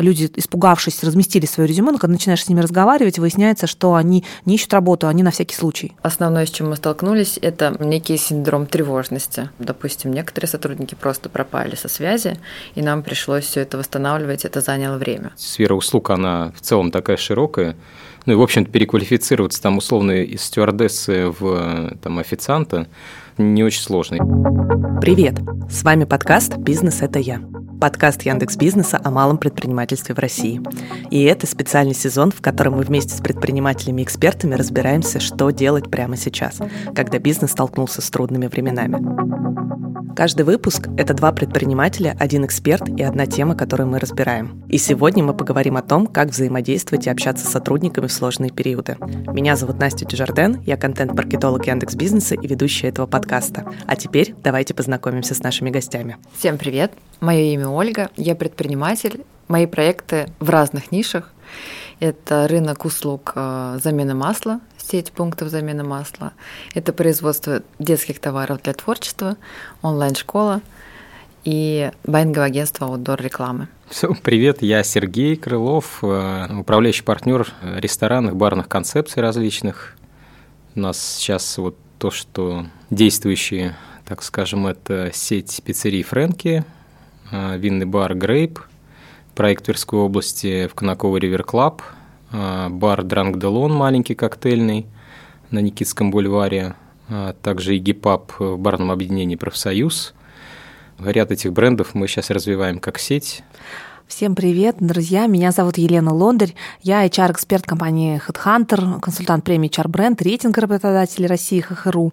люди, испугавшись, разместили свое резюме, но когда начинаешь с ними разговаривать, выясняется, что они не ищут работу, они на всякий случай. Основное, с чем мы столкнулись, это некий синдром тревожности. Допустим, некоторые сотрудники просто пропали со связи, и нам пришлось все это восстанавливать, это заняло время. Сфера услуг, она в целом такая широкая, ну и, в общем-то, переквалифицироваться там условно из стюардессы в там, официанта не очень сложно. Привет! С вами подкаст «Бизнес – это я». Подкаст Яндекс Бизнеса о малом предпринимательстве в России. И это специальный сезон, в котором мы вместе с предпринимателями и экспертами разбираемся, что делать прямо сейчас, когда бизнес столкнулся с трудными временами. Каждый выпуск – это два предпринимателя, один эксперт и одна тема, которую мы разбираем. И сегодня мы поговорим о том, как взаимодействовать и общаться с сотрудниками в сложные периоды. Меня зовут Настя Дежарден, я контент-маркетолог Яндекс Бизнеса и ведущая этого подкаста. А теперь давайте познакомимся с нашими гостями. Всем привет! Мое имя Ольга, я предприниматель. Мои проекты в разных нишах. Это рынок услуг э, замены масла, сеть пунктов замены масла. Это производство детских товаров для творчества, онлайн-школа и байинговое агентство outdoor рекламы. Все, привет, я Сергей Крылов, э, управляющий партнер ресторанных, барных концепций различных. У нас сейчас вот то, что действующие, так скажем, это сеть пиццерий Фрэнки, винный бар Грейп, проект Тверской области в Конаково Ривер Клаб – а, бар Дранг Делон, маленький коктейльный на Никитском бульваре, а также и гипап в барном объединении «Профсоюз». Ряд этих брендов мы сейчас развиваем как сеть. Всем привет, друзья! Меня зовут Елена Лондарь. Я HR-эксперт компании HeadHunter, консультант премии HR Brand, рейтинг работодателей России ХХРУ.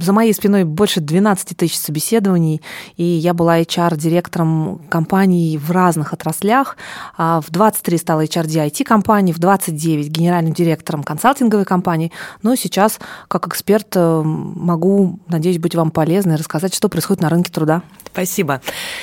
За моей спиной больше 12 тысяч собеседований, и я была HR-директором компаний в разных отраслях. А в 23 стала HR IT-компании, в 29 генеральным директором консалтинговой компании. Но сейчас, как эксперт, э, могу, надеюсь, быть вам полезной и рассказать, что происходит на рынке труда. Спасибо.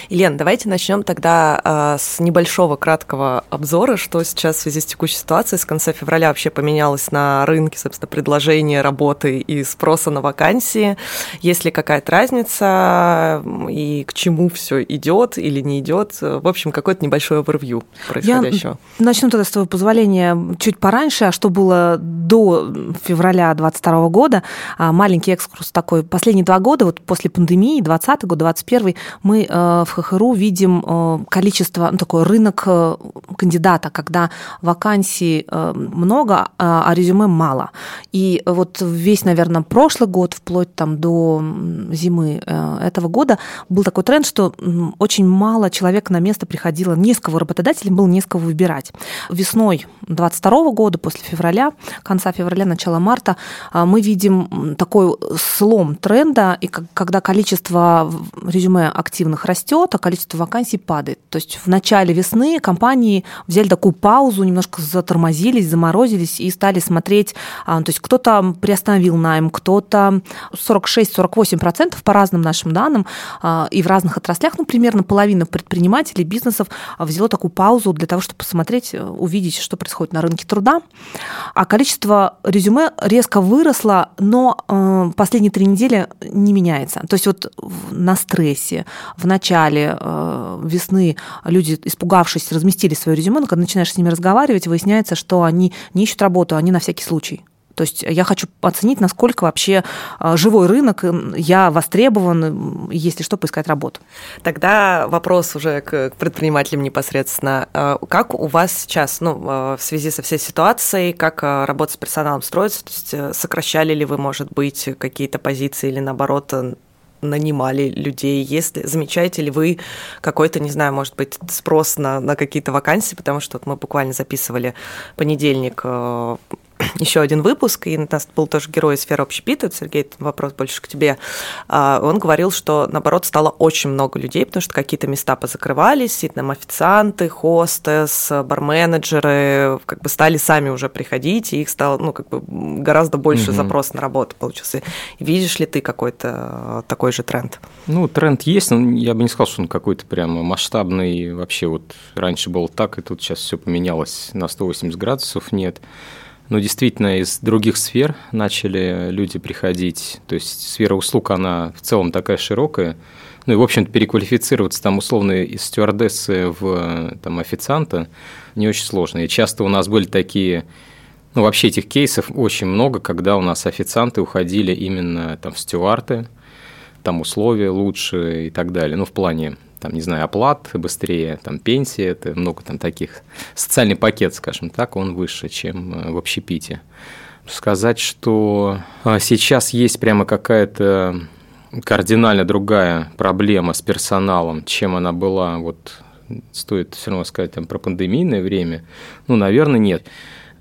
Елена, давайте начнем тогда а, с небольшого краткого обзора, что сейчас в связи с текущей ситуацией с конца февраля вообще поменялось на рынке, собственно, предложения работы и спроса на вакансии. Есть ли какая-то разница и к чему все идет или не идет? В общем, какой-то небольшой овервью происходящего. Я начну тогда с твоего позволения чуть пораньше, а что было до февраля 2022 года. А, маленький экскурс такой. Последние два года, вот после пандемии, 20 год, 21 мы э, в ХХРУ видим э, количество, такой рынок э, кандидата, когда вакансий много, а, а резюме мало. И вот весь, наверное, прошлый год, вплоть там до зимы этого года, был такой тренд, что очень мало человек на место приходило, не с кого работодателем было не с кого выбирать. Весной 22 года, после февраля, конца февраля, начала марта, мы видим такой слом тренда, и когда количество резюме активных растет, а количество вакансий падает. То есть в начале весны компании взяли такую паузу, немножко затормозились, заморозились и стали смотреть, а, то есть кто-то приостановил найм, кто-то 46-48% по разным нашим данным а, и в разных отраслях, ну, примерно половина предпринимателей, бизнесов взяло такую паузу для того, чтобы посмотреть, увидеть, что происходит на рынке труда. А количество резюме резко выросло, но э, последние три недели не меняется. То есть вот на стрессе, в начале э, весны люди, испугавшись, разместили свое резюме, но когда начинаешь с ними разговаривать, выясняется, что они не ищут работу, они на всякий случай. То есть я хочу оценить, насколько вообще э, живой рынок, я востребован, если что, поискать работу. Тогда вопрос уже к предпринимателям непосредственно. Э, как у вас сейчас, ну, в связи со всей ситуацией, как работа с персоналом строится? То есть сокращали ли вы, может быть, какие-то позиции или, наоборот, нанимали людей? Если замечаете ли вы какой-то, не знаю, может быть, спрос на, на какие-то вакансии, потому что вот мы буквально записывали понедельник э, еще один выпуск, и у нас был тоже герой из сферы общепита, Сергей, вопрос больше к тебе. А, он говорил, что, наоборот, стало очень много людей, потому что какие-то места позакрывались, и там официанты, хостес, барменеджеры как бы стали сами уже приходить, и их стало, ну, как бы гораздо больше угу. запрос на работу получился. Видишь ли ты какой-то такой же тренд? Ну, тренд есть, но я бы не сказал, что он какой-то прямо масштабный. Вообще вот раньше было так, и тут сейчас все поменялось на 180 градусов, нет. Ну, действительно, из других сфер начали люди приходить. То есть сфера услуг, она в целом такая широкая. Ну и, в общем-то, переквалифицироваться там условно из стюардессы в там, официанта не очень сложно. И часто у нас были такие ну, вообще этих кейсов очень много, когда у нас официанты уходили именно там в стюарты, там условия лучше и так далее. Ну, в плане, там, не знаю, оплат быстрее, там, пенсии, это много там таких. Социальный пакет, скажем так, он выше, чем э, в общепите. Сказать, что а, сейчас есть прямо какая-то кардинально другая проблема с персоналом, чем она была, вот стоит все равно сказать там, про пандемийное время, ну, наверное, нет.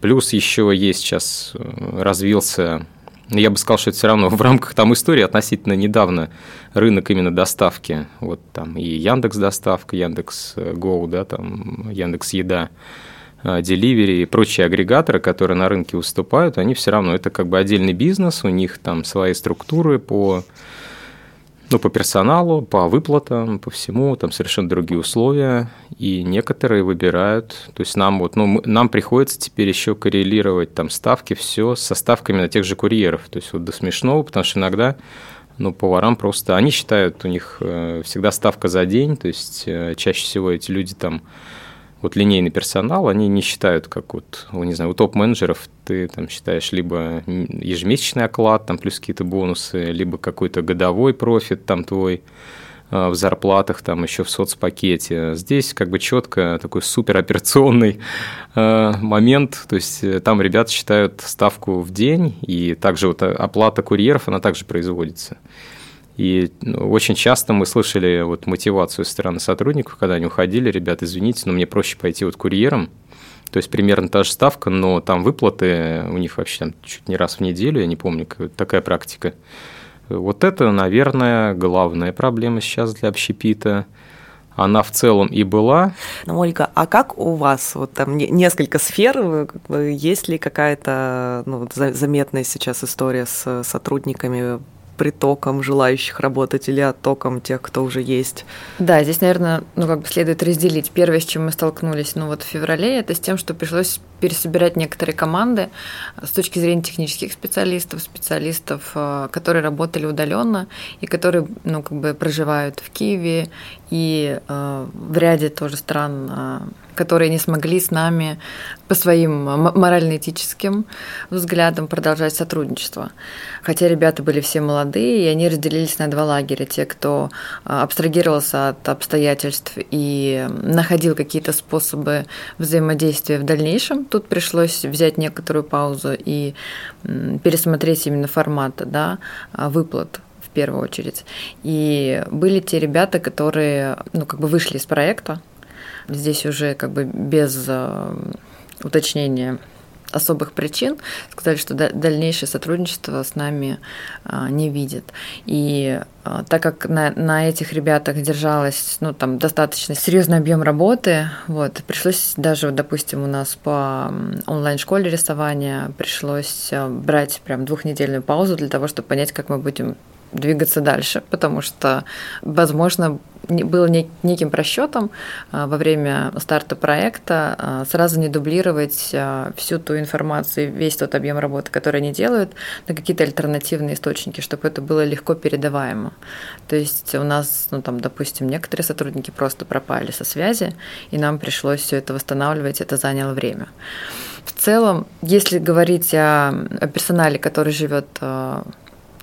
Плюс еще есть сейчас э, развился я бы сказал, что это все равно в рамках там истории относительно недавно рынок именно доставки. Вот там и Яндекс доставка, Яндекс Go, да, там Яндекс Еда, Delivery и прочие агрегаторы, которые на рынке выступают, они все равно это как бы отдельный бизнес, у них там свои структуры по ну, по персоналу, по выплатам, по всему, там совершенно другие условия, и некоторые выбирают, то есть нам вот, ну, нам приходится теперь еще коррелировать там ставки, все со ставками на тех же курьеров, то есть вот до смешного, потому что иногда ну, поварам просто, они считают, у них э, всегда ставка за день, то есть э, чаще всего эти люди там вот линейный персонал, они не считают, как вот, ну, не знаю, у топ-менеджеров ты там считаешь либо ежемесячный оклад, там плюс какие-то бонусы, либо какой-то годовой профит там твой а, в зарплатах, там еще в соцпакете. Здесь как бы четко такой супероперационный э, момент, то есть э, там ребята считают ставку в день, и также вот оплата курьеров, она также производится. И ну, очень часто мы слышали вот мотивацию со стороны сотрудников, когда они уходили, ребят, извините, но мне проще пойти вот курьером, то есть примерно та же ставка, но там выплаты у них вообще там чуть не раз в неделю, я не помню, такая практика. Вот это, наверное, главная проблема сейчас для общепита она в целом и была. Ну, Ольга, а как у вас вот там несколько сфер, есть ли какая-то ну, заметная сейчас история с сотрудниками притоком желающих работать или оттоком тех, кто уже есть? Да, здесь, наверное, ну как бы следует разделить. Первое, с чем мы столкнулись, ну вот в феврале, это с тем, что пришлось пересобирать некоторые команды с точки зрения технических специалистов, специалистов, э, которые работали удаленно и которые, ну как бы проживают в Киеве и э, в ряде тоже стран э, которые не смогли с нами по своим морально-этическим взглядам продолжать сотрудничество. Хотя ребята были все молодые, и они разделились на два лагеря. Те, кто а, абстрагировался от обстоятельств и находил какие-то способы взаимодействия в дальнейшем, тут пришлось взять некоторую паузу и пересмотреть именно формат да, а, выплат в первую очередь. И были те ребята, которые ну, как бы вышли из проекта, Здесь уже как бы без э, уточнения особых причин сказали, что дальнейшее сотрудничество с нами э, не видят. И э, так как на, на этих ребятах держалось ну, там, достаточно серьезный объем работы, вот, пришлось даже, допустим, у нас по онлайн-школе рисования пришлось брать прям двухнедельную паузу для того, чтобы понять, как мы будем двигаться дальше, потому что, возможно, было неким просчетом а, во время старта проекта а, сразу не дублировать а, всю ту информацию, весь тот объем работы, который они делают, на какие-то альтернативные источники, чтобы это было легко передаваемо. То есть у нас, ну там, допустим, некоторые сотрудники просто пропали со связи, и нам пришлось все это восстанавливать, это заняло время. В целом, если говорить о, о персонале, который живет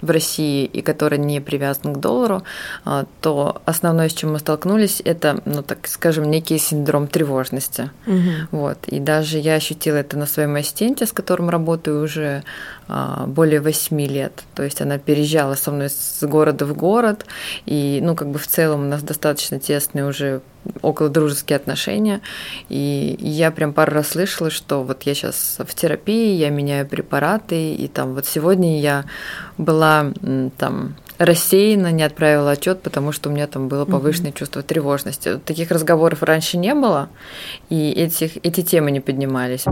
в России и который не привязан к доллару, а, то основное, с чем мы столкнулись, это, ну так скажем, некий синдром тревожности. Угу. Вот. И даже я ощутила это на своем ассистенте, с которым работаю уже более восьми лет. То есть она переезжала со мной с города в город, и, ну, как бы в целом у нас достаточно тесные уже около дружеские отношения. И я прям пару раз слышала, что вот я сейчас в терапии, я меняю препараты, и там вот сегодня я была там рассеянно не отправила отчет, потому что у меня там было повышенное угу. чувство тревожности. Таких разговоров раньше не было, и этих, эти темы не поднимались.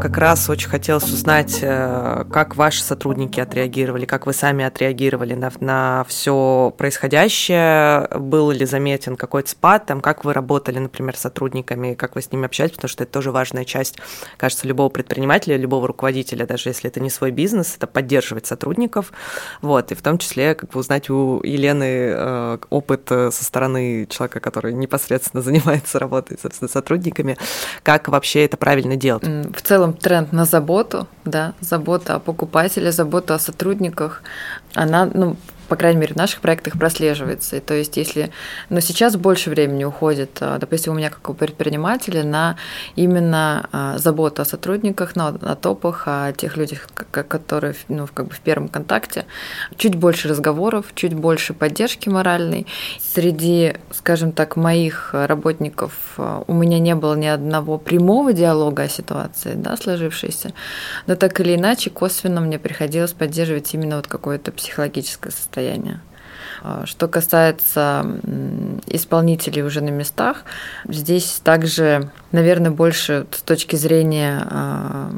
Как раз очень хотелось узнать, э, как ваши сотрудники отреагировали, как вы сами отреагировали на, на все происходящее, был ли заметен какой-то спад, там, как вы работали, например, с сотрудниками, как вы с ними общались, потому что это тоже важная часть, кажется, любого предпринимателя, любого руководителя, даже если это не свой бизнес, это поддерживать сотрудников, вот, и в том числе числе как бы узнать у Елены э, опыт со стороны человека, который непосредственно занимается работой, собственно, сотрудниками, как вообще это правильно делать. В целом тренд на заботу, да, забота о покупателе, забота о сотрудниках, она, ну, по крайней мере, в наших проектах прослеживается. И то есть, если... Но сейчас больше времени уходит, а, допустим, у меня как у предпринимателя, на именно а, заботу о сотрудниках, на, о топах, о тех людях, которые ну, как бы в первом контакте. Чуть больше разговоров, чуть больше поддержки моральной. Среди, скажем так, моих работников а, у меня не было ни одного прямого диалога о ситуации, да, сложившейся, но так или иначе косвенно мне приходилось поддерживать именно вот какое-то психологическое состояние состояние. А, что касается исполнителей уже на местах, здесь также, наверное, больше с точки зрения а,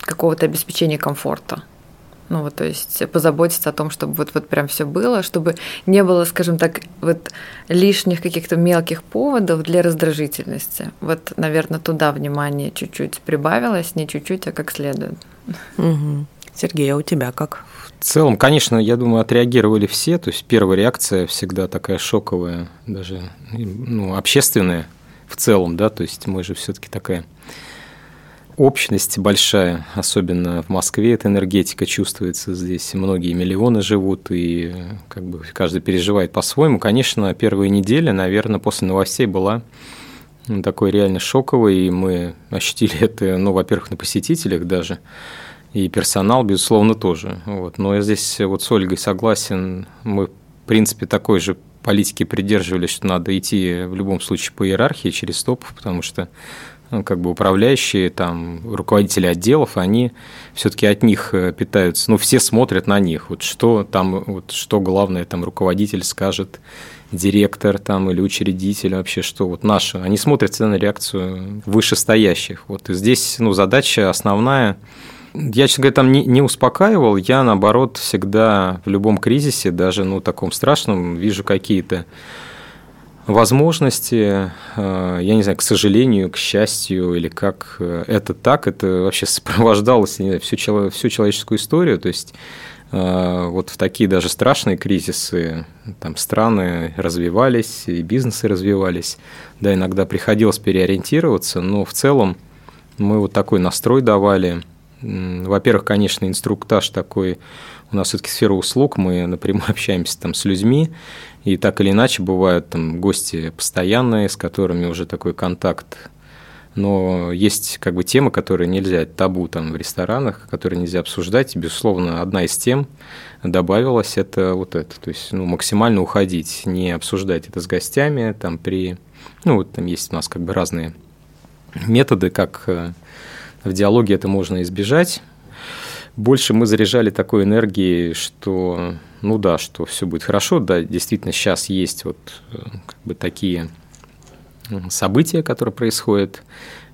какого-то обеспечения комфорта. Ну вот, то есть позаботиться о том, чтобы вот, вот прям все было, чтобы не было, скажем так, вот лишних каких-то мелких поводов для раздражительности. Вот, наверное, туда внимание чуть-чуть прибавилось, не чуть-чуть, а как следует. Угу. Сергей, а у тебя как? В целом, конечно, я думаю, отреагировали все. То есть первая реакция всегда такая шоковая, даже ну, общественная в целом, да, то есть мы же все-таки такая общность большая, особенно в Москве эта энергетика чувствуется здесь. Многие миллионы живут, и как бы каждый переживает по-своему. Конечно, первые недели, наверное, после новостей была такой реально шоковой, и мы ощутили это, ну, во-первых, на посетителях даже, и персонал, безусловно, тоже. Вот. Но я здесь вот с Ольгой согласен. Мы, в принципе, такой же политики придерживались, что надо идти в любом случае по иерархии через топов, потому что ну, как бы управляющие, там, руководители отделов, они все-таки от них э, питаются. Ну, все смотрят на них. Вот что там, вот что главное там руководитель скажет, директор там или учредитель вообще, что вот наши. Они смотрят на реакцию вышестоящих. Вот и здесь, ну, задача основная я, честно говоря, там не, не успокаивал. Я, наоборот, всегда в любом кризисе, даже ну, таком страшном, вижу какие-то возможности, э, я не знаю, к сожалению, к счастью, или как э, это так, это вообще сопровождалось не знаю, всю, всю человеческую историю, то есть э, вот в такие даже страшные кризисы там страны развивались, и бизнесы развивались, да, иногда приходилось переориентироваться, но в целом мы вот такой настрой давали – во-первых, конечно, инструктаж такой, у нас все-таки сфера услуг, мы напрямую общаемся там с людьми, и так или иначе бывают там гости постоянные, с которыми уже такой контакт. Но есть как бы темы, которые нельзя, табу там в ресторанах, которые нельзя обсуждать. И, безусловно, одна из тем добавилась, это вот это. То есть ну, максимально уходить, не обсуждать это с гостями. Там при... Ну, вот там есть у нас как бы разные методы, как э, в диалоге это можно избежать. Больше мы заряжали такой энергией, что, ну да, что все будет хорошо, да, действительно сейчас есть вот э, как бы такие события, которые происходят.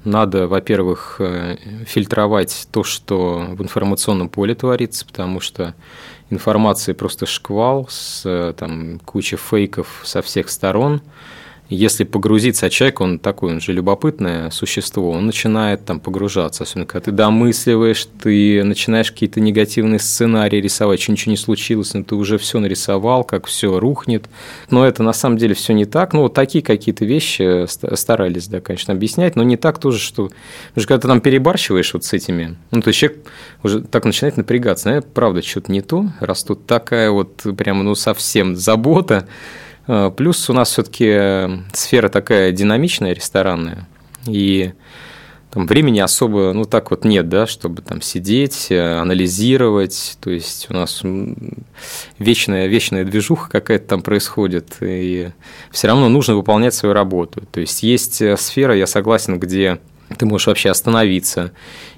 Надо, во-первых, э, фильтровать то, что в информационном поле творится, потому что информации просто шквал с э, там, кучей фейков со всех сторон – если погрузиться, а человек, он такой, он же любопытное существо, он начинает там погружаться, особенно когда ты домысливаешь, ты начинаешь какие-то негативные сценарии рисовать, что ничего не случилось, но ты уже все нарисовал, как все рухнет. Но это на самом деле все не так. Ну, вот такие какие-то вещи старались, да, конечно, объяснять, но не так тоже, что... Потому что когда ты там перебарщиваешь вот с этими, ну, то есть человек уже так начинает напрягаться, наверное, правда, что-то не то, раз тут такая вот прямо, ну, совсем забота, Э, плюс у нас все-таки э, сфера такая динамичная, ресторанная, и там времени особо, ну так вот нет, да, чтобы там сидеть, э, анализировать, то есть у нас вечная, вечная движуха какая-то там происходит, и все равно нужно выполнять свою работу. То есть есть сфера, я согласен, где ты можешь вообще остановиться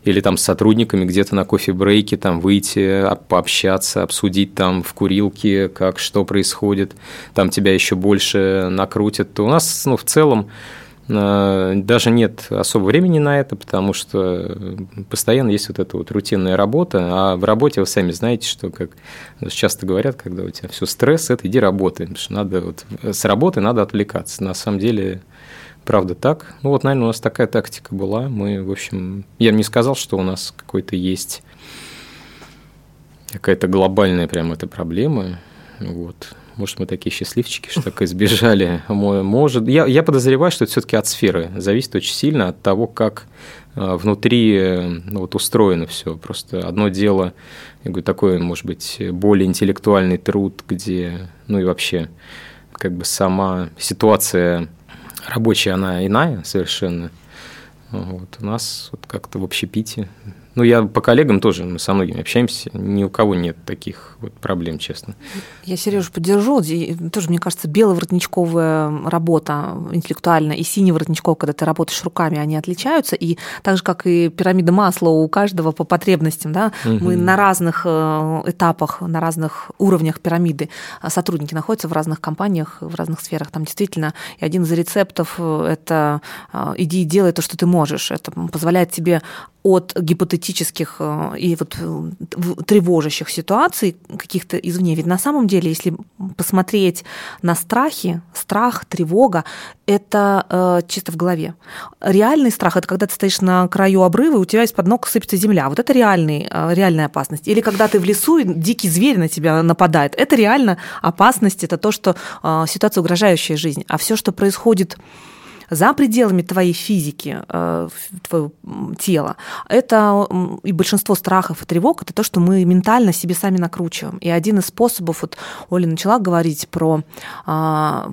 или там с сотрудниками где-то на кофе-брейке там выйти, пообщаться, обсудить там в курилке, как что происходит, там тебя еще больше накрутят. То у нас ну, в целом э, даже нет особо времени на это, потому что постоянно есть вот эта вот рутинная работа, а в работе вы сами знаете, что, как часто говорят, когда у тебя все стресс, это иди работай, потому что надо вот с работы надо отвлекаться. На самом деле правда так. Ну вот, наверное, у нас такая тактика была. Мы, в общем, я не сказал, что у нас какой-то есть какая-то глобальная прям эта проблема. Вот. Может, мы такие счастливчики, что так избежали. Может, я, я подозреваю, что это все-таки от сферы зависит очень сильно от того, как э, внутри ну, вот устроено все. Просто одно дело, я говорю, такой, может быть, более интеллектуальный труд, где, ну и вообще, как бы сама ситуация рабочая, она иная совершенно. Вот. У нас вот как-то в общепите ну, я по коллегам тоже, мы со многими общаемся, ни у кого нет таких вот проблем, честно. Я Сережу поддержу. Тоже, мне кажется, беловоротничковая работа интеллектуальная и синеворотничковая, когда ты работаешь руками, они отличаются. И так же, как и пирамида масла у каждого по потребностям, да, угу. мы на разных э, этапах, на разных уровнях пирамиды а сотрудники находятся в разных компаниях, в разных сферах. Там действительно и один из рецептов э, – это э, иди и делай то, что ты можешь. Это позволяет тебе от гипотетических э, и вот э, тревожащих ситуаций каких-то извне. Ведь на самом деле, если посмотреть на страхи, страх, тревога, это э, чисто в голове. Реальный страх – это когда ты стоишь на краю обрыва, и у тебя из-под ног сыпется земля. Вот это реальный, реальная опасность. Или когда ты в лесу, и дикий зверь на тебя нападает. Это реально опасность, это то, что ситуация угрожающая жизнь. А все, что происходит за пределами твоей физики, э, твоего тела, это и большинство страхов и тревог, это то, что мы ментально себе сами накручиваем. И один из способов, вот Оля начала говорить про а,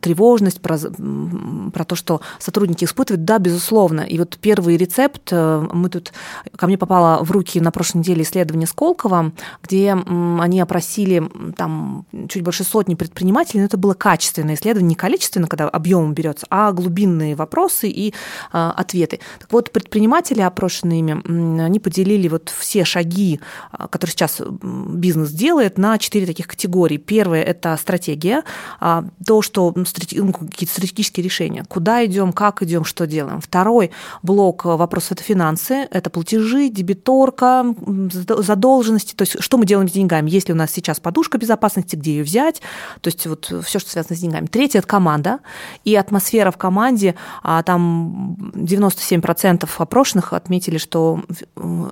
тревожность, про, про то, что сотрудники испытывают, да, безусловно. И вот первый рецепт, э, мы тут, ко мне попало в руки на прошлой неделе исследование Сколково, где они опросили там чуть больше сотни предпринимателей, но это было качественное исследование, не количественно, когда объемом берется, а глубинное глубинные вопросы и а, ответы. Так вот, предприниматели, опрошенные ими, они поделили вот все шаги, а, которые сейчас бизнес делает, на четыре таких категории. Первое – это стратегия, а, то, что ну, какие-то стратегические решения, куда идем, как идем, что делаем. Второй блок вопросов – это финансы, это платежи, дебиторка, задолженности, то есть что мы делаем с деньгами, есть ли у нас сейчас подушка безопасности, где ее взять, то есть вот все, что связано с деньгами. Третье – это команда и атмосфера в команде, команде, а там 97% опрошенных отметили, что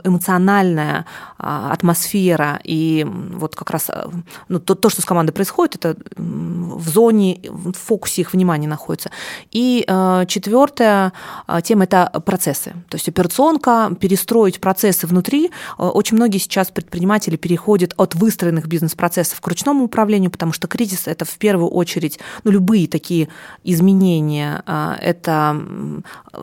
эмоциональная а, атмосфера и вот как раз а, ну, то, то, что с командой происходит, это в зоне, в фокусе их внимания находится. И четвертая тема – это процессы. То есть операционка, перестроить процессы внутри. Очень многие сейчас предприниматели переходят от выстроенных бизнес-процессов к ручному управлению, потому что кризис – это в первую очередь ну, любые такие изменения это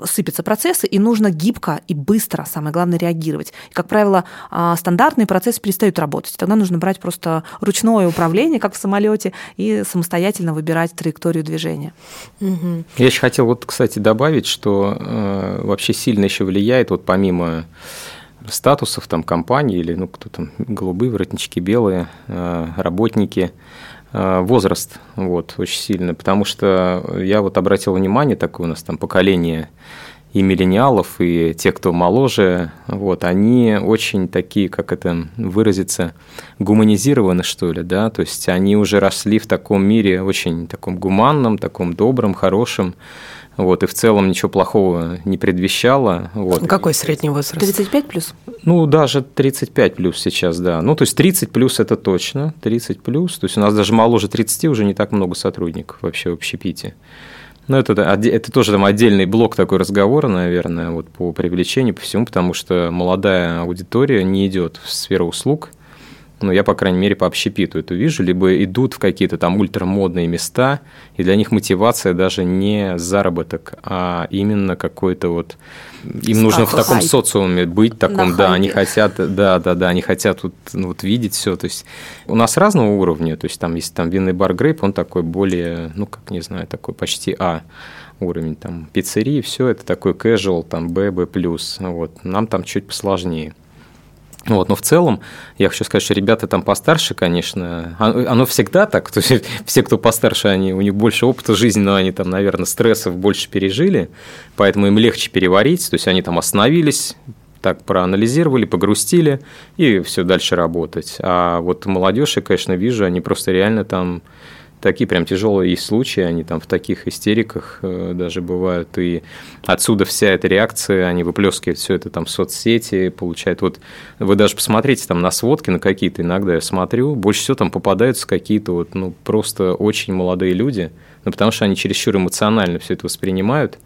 сыпятся процессы, и нужно гибко и быстро, самое главное, реагировать. И, как правило, а, стандартные процессы перестают работать. Тогда нужно брать просто ручное управление, как в самолете, и самостоятельно выбирать траекторию движения. Угу. Я еще хотел вот, кстати, добавить, что э, вообще сильно еще влияет, вот помимо статусов там компании или ну кто там голубые воротнички белые э, работники возраст вот, очень сильно, потому что я вот обратил внимание, такое у нас там поколение и миллениалов, и те, кто моложе, вот, они очень такие, как это выразиться, гуманизированы, что ли, да, то есть они уже росли в таком мире очень таком гуманном, таком добром, хорошем, вот, и в целом ничего плохого не предвещало. Вот. Какой средний возраст? 35 плюс? Ну, даже 35 плюс сейчас, да. Ну, то есть 30 плюс это точно, 30 плюс. То есть у нас даже моложе 30 уже не так много сотрудников вообще в общепите. Ну, это, это тоже там отдельный блок такой разговора, наверное, вот по привлечению, по всему, потому что молодая аудитория не идет в сферу услуг – ну, я, по крайней мере, по общепиту это вижу, либо идут в какие-то там ультрамодные места, и для них мотивация даже не заработок, а именно какой-то вот... Им Страх, нужно в таком хайп. социуме быть, таком, На да, хайпе. они хотят, да, да, да, они хотят вот, ну, вот видеть все. То есть у нас разного уровня, то есть там, есть там винный бар Грейп, он такой более, ну, как не знаю, такой почти А уровень, там, пиццерии, все это такой casual, там, Б, Б+, вот, нам там чуть посложнее. Вот, но в целом, я хочу сказать, что ребята там постарше, конечно, оно всегда так, то есть все, кто постарше, они, у них больше опыта жизненного, они там, наверное, стрессов больше пережили, поэтому им легче переварить, то есть они там остановились, так проанализировали, погрустили и все дальше работать. А вот молодежь, я, конечно, вижу, они просто реально там такие прям тяжелые есть случаи, они там в таких истериках э, даже бывают, и отсюда вся эта реакция, они выплескивают все это там в соцсети, получают, вот вы даже посмотрите там на сводки, на какие-то иногда я смотрю, больше всего там попадаются какие-то вот, ну, просто очень молодые люди, ну, потому что они чересчур эмоционально все это воспринимают,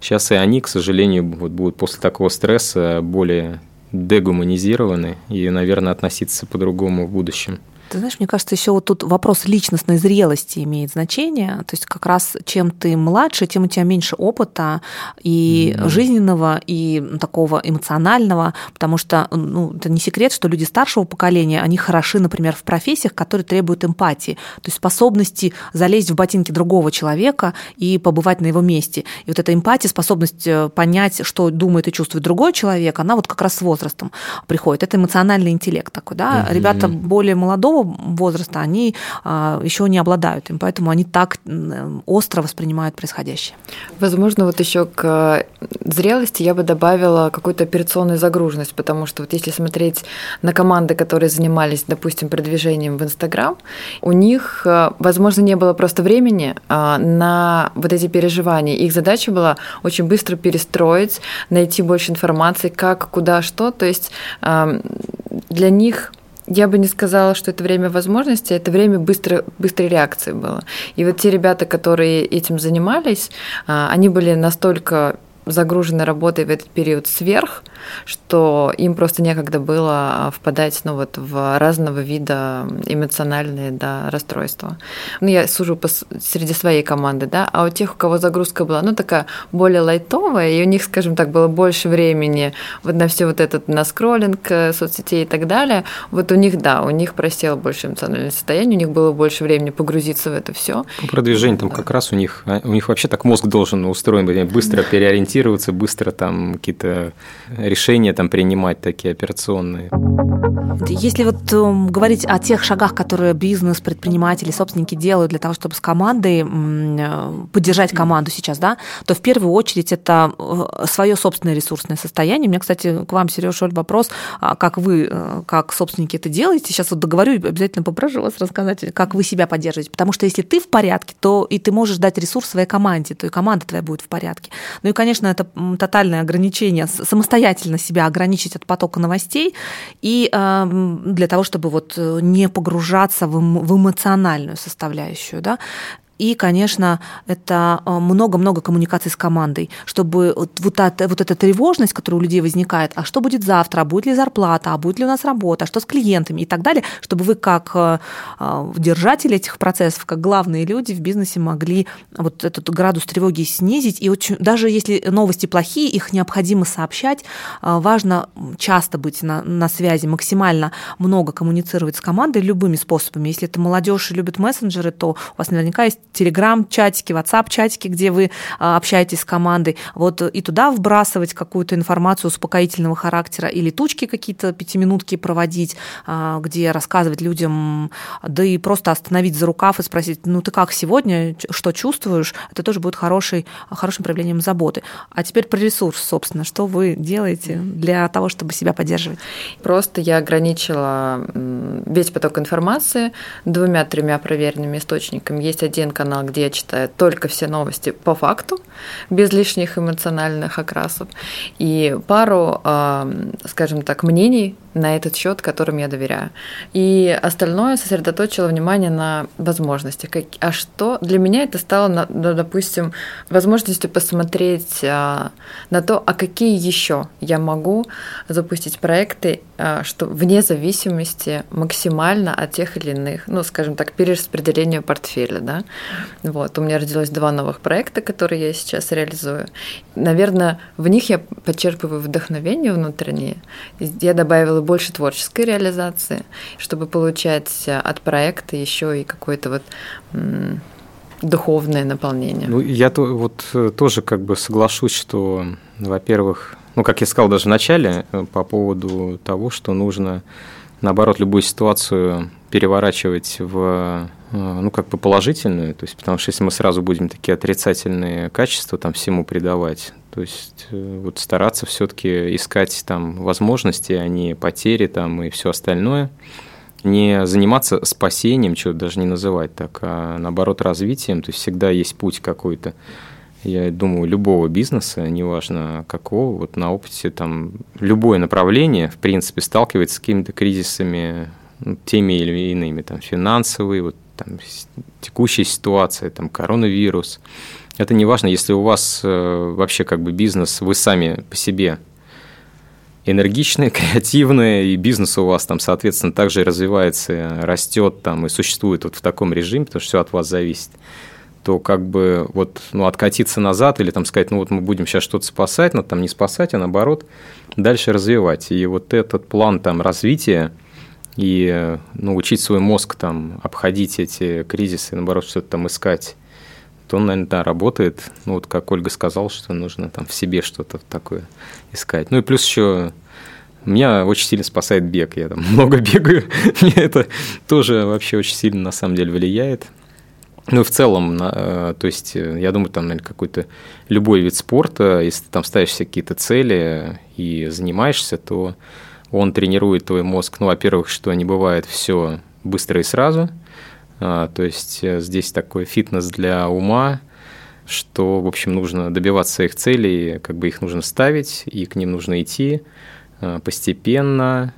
Сейчас и они, к сожалению, вот будут после такого стресса более дегуманизированы и, наверное, относиться по-другому в будущем. Ты знаешь, мне кажется, еще вот тут вопрос личностной зрелости имеет значение. То есть как раз чем ты младше, тем у тебя меньше опыта и mm-hmm. жизненного, и такого эмоционального, потому что ну, это не секрет, что люди старшего поколения, они хороши, например, в профессиях, которые требуют эмпатии, то есть способности залезть в ботинки другого человека и побывать на его месте. И вот эта эмпатия, способность э, понять, что думает и чувствует другой человек, она вот как раз с возрастом приходит. Это эмоциональный интеллект такой, да. Mm-hmm. Ребята более молодого возраста, они а, еще не обладают им, поэтому они так остро воспринимают происходящее. Возможно, вот еще к зрелости я бы добавила какую-то операционную загруженность, потому что вот если смотреть на команды, которые занимались, допустим, продвижением в Инстаграм, у них, э, возможно, не было просто времени а, на вот эти переживания. Их задача была очень быстро перестроить, найти больше информации, как, куда, что. То есть для них я бы не сказала, что это время возможностей, это время быстро, быстрой реакции было. И вот те ребята, которые этим занимались, а, они были настолько загружены работой в этот период сверх, что им просто некогда было а, впадать ну, вот, в разного вида эмоциональные да, расстройства. Ну, я сужу по, среди своей команды, да, а у тех, у кого загрузка была, ну, такая более лайтовая, и у них, скажем так, было больше времени вот на все вот этот, на скроллинг э, соцсетей и так далее, вот у них, да, у них просело больше эмоциональное состояние, у них было больше времени погрузиться в это все. По продвижению там да. как раз у них, а, у них вообще так мозг должен устроен быстро переориентироваться, быстро там какие-то решения там принимать такие операционные. Если вот э, говорить о тех шагах, которые бизнес, предприниматели, собственники делают для того, чтобы с командой э, поддержать команду сейчас, да, то в первую очередь это э, свое собственное ресурсное состояние. У меня, кстати, к вам, Сереж, Оль, вопрос, а как вы, э, как собственники это делаете? Сейчас вот договорю, обязательно попрошу вас рассказать, как вы себя поддерживаете. Потому что если ты в порядке, то и ты можешь дать ресурс своей команде, то и команда твоя будет в порядке. Ну и, конечно, это тотальное ограничение, самостоятельно себя ограничить от потока новостей и для того, чтобы вот э, не погружаться в эмоциональную составляющую. Да? И, конечно, это э, много-много коммуникаций с командой, чтобы вот, эта, вот эта тревожность, которая у людей возникает, а что будет завтра, а будет ли зарплата, а будет ли у нас работа, а что с клиентами и так далее, чтобы вы как э, э, держатели этих процессов, как главные люди в бизнесе могли вот этот градус тревоги снизить. И очень, даже если новости плохие, их необходимо сообщать. Важно часто быть на, на связи, максимально много коммуницировать с командой любыми способами. Если это молодежь и любит мессенджеры, то у вас наверняка есть телеграм-чатики, WhatsApp-чатики, где вы а, общаетесь с командой, вот и туда вбрасывать какую-то информацию успокоительного характера или тучки какие-то пятиминутки проводить, а, где рассказывать людям, да и просто остановить за рукав и спросить, ну ты как сегодня, что чувствуешь, это тоже будет хороший, хорошим проявлением заботы. А теперь про ресурс, собственно, что вы делаете для того, чтобы себя поддерживать? Просто я ограничила весь поток информации двумя-тремя проверенными источниками. Есть один канал, где я читаю только все новости по факту, без лишних эмоциональных окрасов, и пару, скажем так, мнений на этот счет, которым я доверяю. И остальное сосредоточило внимание на возможности. А что для меня это стало, допустим, возможностью посмотреть а, на то, а какие еще я могу запустить проекты, а, что вне зависимости максимально от тех или иных, ну, скажем так, перераспределения портфеля, да. Вот, у меня родилось два новых проекта, которые я сейчас реализую. Наверное, в них я подчерпываю вдохновение внутреннее. Я добавила было больше творческой реализации, чтобы получать э, от проекта еще и какое-то вот духовное наполнение. Ну, я то, вот э, тоже как бы соглашусь, что, во-первых, ну, как я сказал даже в начале, э, по поводу того, что нужно, наоборот, любую ситуацию переворачивать в ну, как бы положительную, то есть, потому что если мы сразу будем такие отрицательные качества там всему придавать, то есть э, вот стараться все-таки искать там возможности, а не потери там и все остальное. не заниматься спасением, чего даже не называть так, а наоборот развитием. То есть всегда есть путь какой-то. Я думаю, любого бизнеса, неважно какого, вот на опыте там любое направление, в принципе, сталкивается с какими-то кризисами, ну, теми или иными, там, финансовые, вот, там, текущая ситуация, там, коронавирус. Это не важно, если у вас э, вообще как бы бизнес, вы сами по себе энергичные, креативные, и бизнес у вас там, соответственно, также развивается, растет там и существует вот в таком режиме, потому что все от вас зависит то как бы вот ну, откатиться назад или там сказать, ну вот мы будем сейчас что-то спасать, но там не спасать, а наоборот дальше развивать. И вот этот план там развития и ну, учить свой мозг там обходить эти кризисы, наоборот что-то там искать, то он, наверное, да, работает. Ну вот как Ольга сказала, что нужно там в себе что-то такое искать. Ну и плюс еще меня очень сильно спасает бег. Я там много бегаю. Мне это тоже вообще очень сильно на самом деле влияет. Ну, в целом, э, то есть, э, я думаю, там, наверное, какой-то любой вид спорта, если ты там ставишь себе какие-то цели и занимаешься, то он тренирует твой мозг. Ну, во-первых, что не бывает все быстро и сразу. А, то есть, э, здесь такой фитнес для ума, что, в общем, нужно добиваться своих целей, как бы их нужно ставить, и к ним нужно идти постепенно,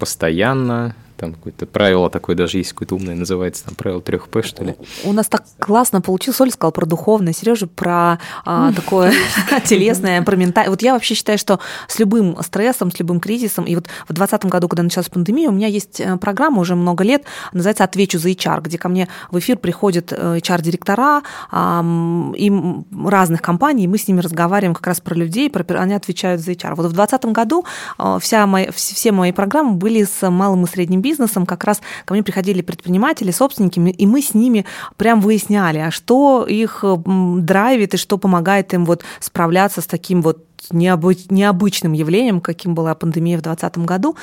постоянно, там какое-то правило такое даже есть, какое-то умное, называется там правило трех П, что ли. У нас так классно получилось. Оля сказала про духовное, Сережа про а, такое телесное, про ментальное. Вот я вообще считаю, что с любым стрессом, с любым кризисом, и вот в 2020 году, когда началась пандемия, у меня есть э, программа уже много лет, называется «Отвечу за HR», где ко мне в эфир приходят HR-директора и разных компаний, и мы с ними разговариваем как раз про людей, про, они отвечают за HR. Вот в 2020 году э, вся моя, все мои программы были с малым и средним бизнесом как раз ко мне приходили предприниматели, собственники, и мы с ними прям выясняли, а что их драйвит и что помогает им вот справляться с таким вот необы- необычным явлением, каким была пандемия в 2020 году,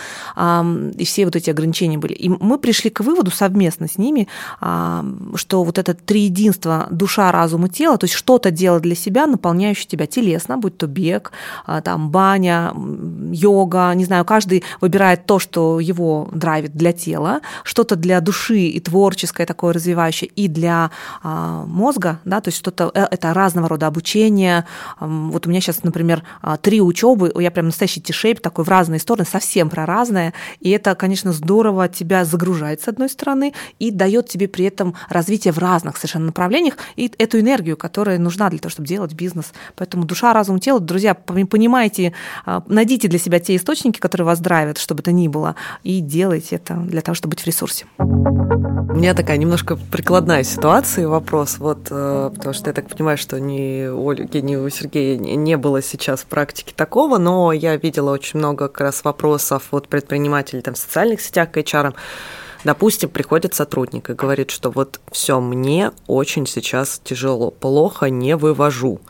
и все вот эти ограничения были. И мы пришли к выводу совместно с ними, что вот это три единства душа, разум и тело, то есть что-то делать для себя, наполняющее тебя телесно, будь то бег, а, там, баня, йога, не знаю, каждый выбирает то, что его драйвит для тела, что-то для души и творческое такое развивающее, и для а, мозга, да, то есть что-то, э, это разного рода обучение. Вот у меня сейчас, например, три учебы, я прям настоящий тишейп такой в разные стороны, совсем про разное, и это, конечно, здорово тебя загружает с одной стороны и дает тебе при этом развитие в разных совершенно направлениях и эту энергию, которая нужна для того, чтобы делать бизнес. Поэтому душа, разум, тело, друзья, понимаете, а, найдите для себя те источники, которые вас драйвят, чтобы это ни было, и делайте это для того, чтобы быть в ресурсе. У меня такая немножко прикладная ситуация вопрос, вот, э, потому что я так понимаю, что ни у Ольги, ни у Сергея не было сейчас в практике такого, но я видела очень много как раз вопросов от предпринимателей там, в социальных сетях к HR, Допустим, приходит сотрудник и говорит, что вот все, мне очень сейчас тяжело, плохо, не вывожу.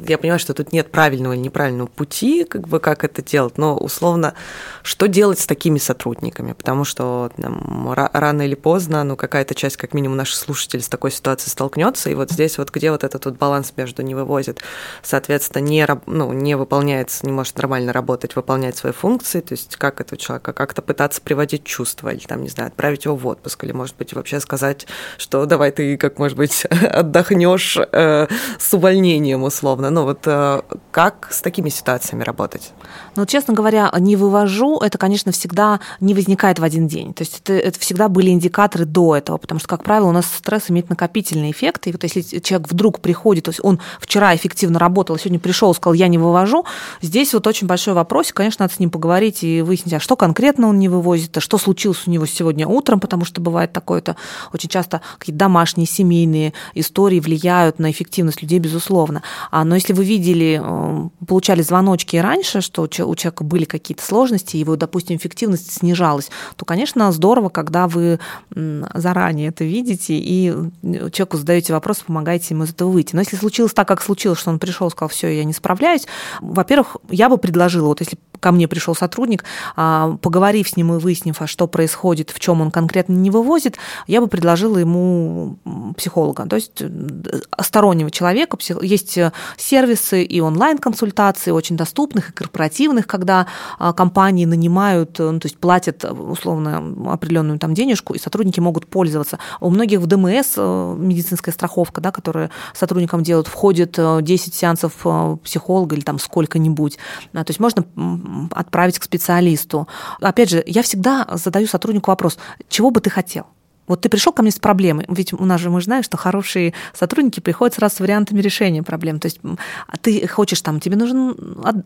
Я понимаю, что тут нет правильного или неправильного пути, как бы как это делать, но условно, что делать с такими сотрудниками? Потому что там, рано или поздно, ну, какая-то часть, как минимум, наших слушателей с такой ситуацией столкнется, и вот здесь вот где вот этот вот баланс между не вывозит, соответственно, не, ну, не выполняется, не может нормально работать, выполнять свои функции, то есть как этого человека как-то пытаться приводить чувства или там, не знаю, отправить отправить его в отпуск, или, может быть, вообще сказать, что давай ты, как, может быть, отдохнешь э, с увольнением условно. Ну вот э, как с такими ситуациями работать? Ну, честно говоря, не вывожу, это, конечно, всегда не возникает в один день. То есть это, это всегда были индикаторы до этого, потому что, как правило, у нас стресс имеет накопительный эффект, и вот если человек вдруг приходит, то есть он вчера эффективно работал, а сегодня пришел, сказал, я не вывожу, здесь вот очень большой вопрос, конечно, надо с ним поговорить и выяснить, а что конкретно он не вывозит, а что случилось у него сегодня утром, утром, потому что бывает такое-то очень часто какие-то домашние, семейные истории влияют на эффективность людей, безусловно. А, но если вы видели, э, получали звоночки раньше, что у человека были какие-то сложности, его, допустим, эффективность снижалась, то, конечно, здорово, когда вы заранее это видите и человеку задаете вопрос, помогаете ему из этого выйти. Но если случилось так, как случилось, что он пришел, сказал, все, я не справляюсь, во-первых, я бы предложила, вот если ко мне пришел сотрудник, а, поговорив с ним и выяснив, а что происходит, в чем он конкретно не вывозит, я бы предложила ему психолога, то есть э, стороннего человека. Есть э, сервисы и онлайн-консультации, очень доступных, и корпоративных, когда а, компании нанимают, ну, то есть платят условно определенную там денежку, и сотрудники могут пользоваться. У многих в ДМС медицинская страховка, да, которая сотрудникам делают, входит 10 сеансов психолога или там сколько-нибудь. То есть можно отправить к специалисту. Опять же, я всегда задаю сотруднику вопрос, чего бы ты хотел? Вот ты пришел ко мне с проблемой, ведь у нас же мы знаем, что хорошие сотрудники приходят сразу с вариантами решения проблем. То есть а ты хочешь там, тебе нужен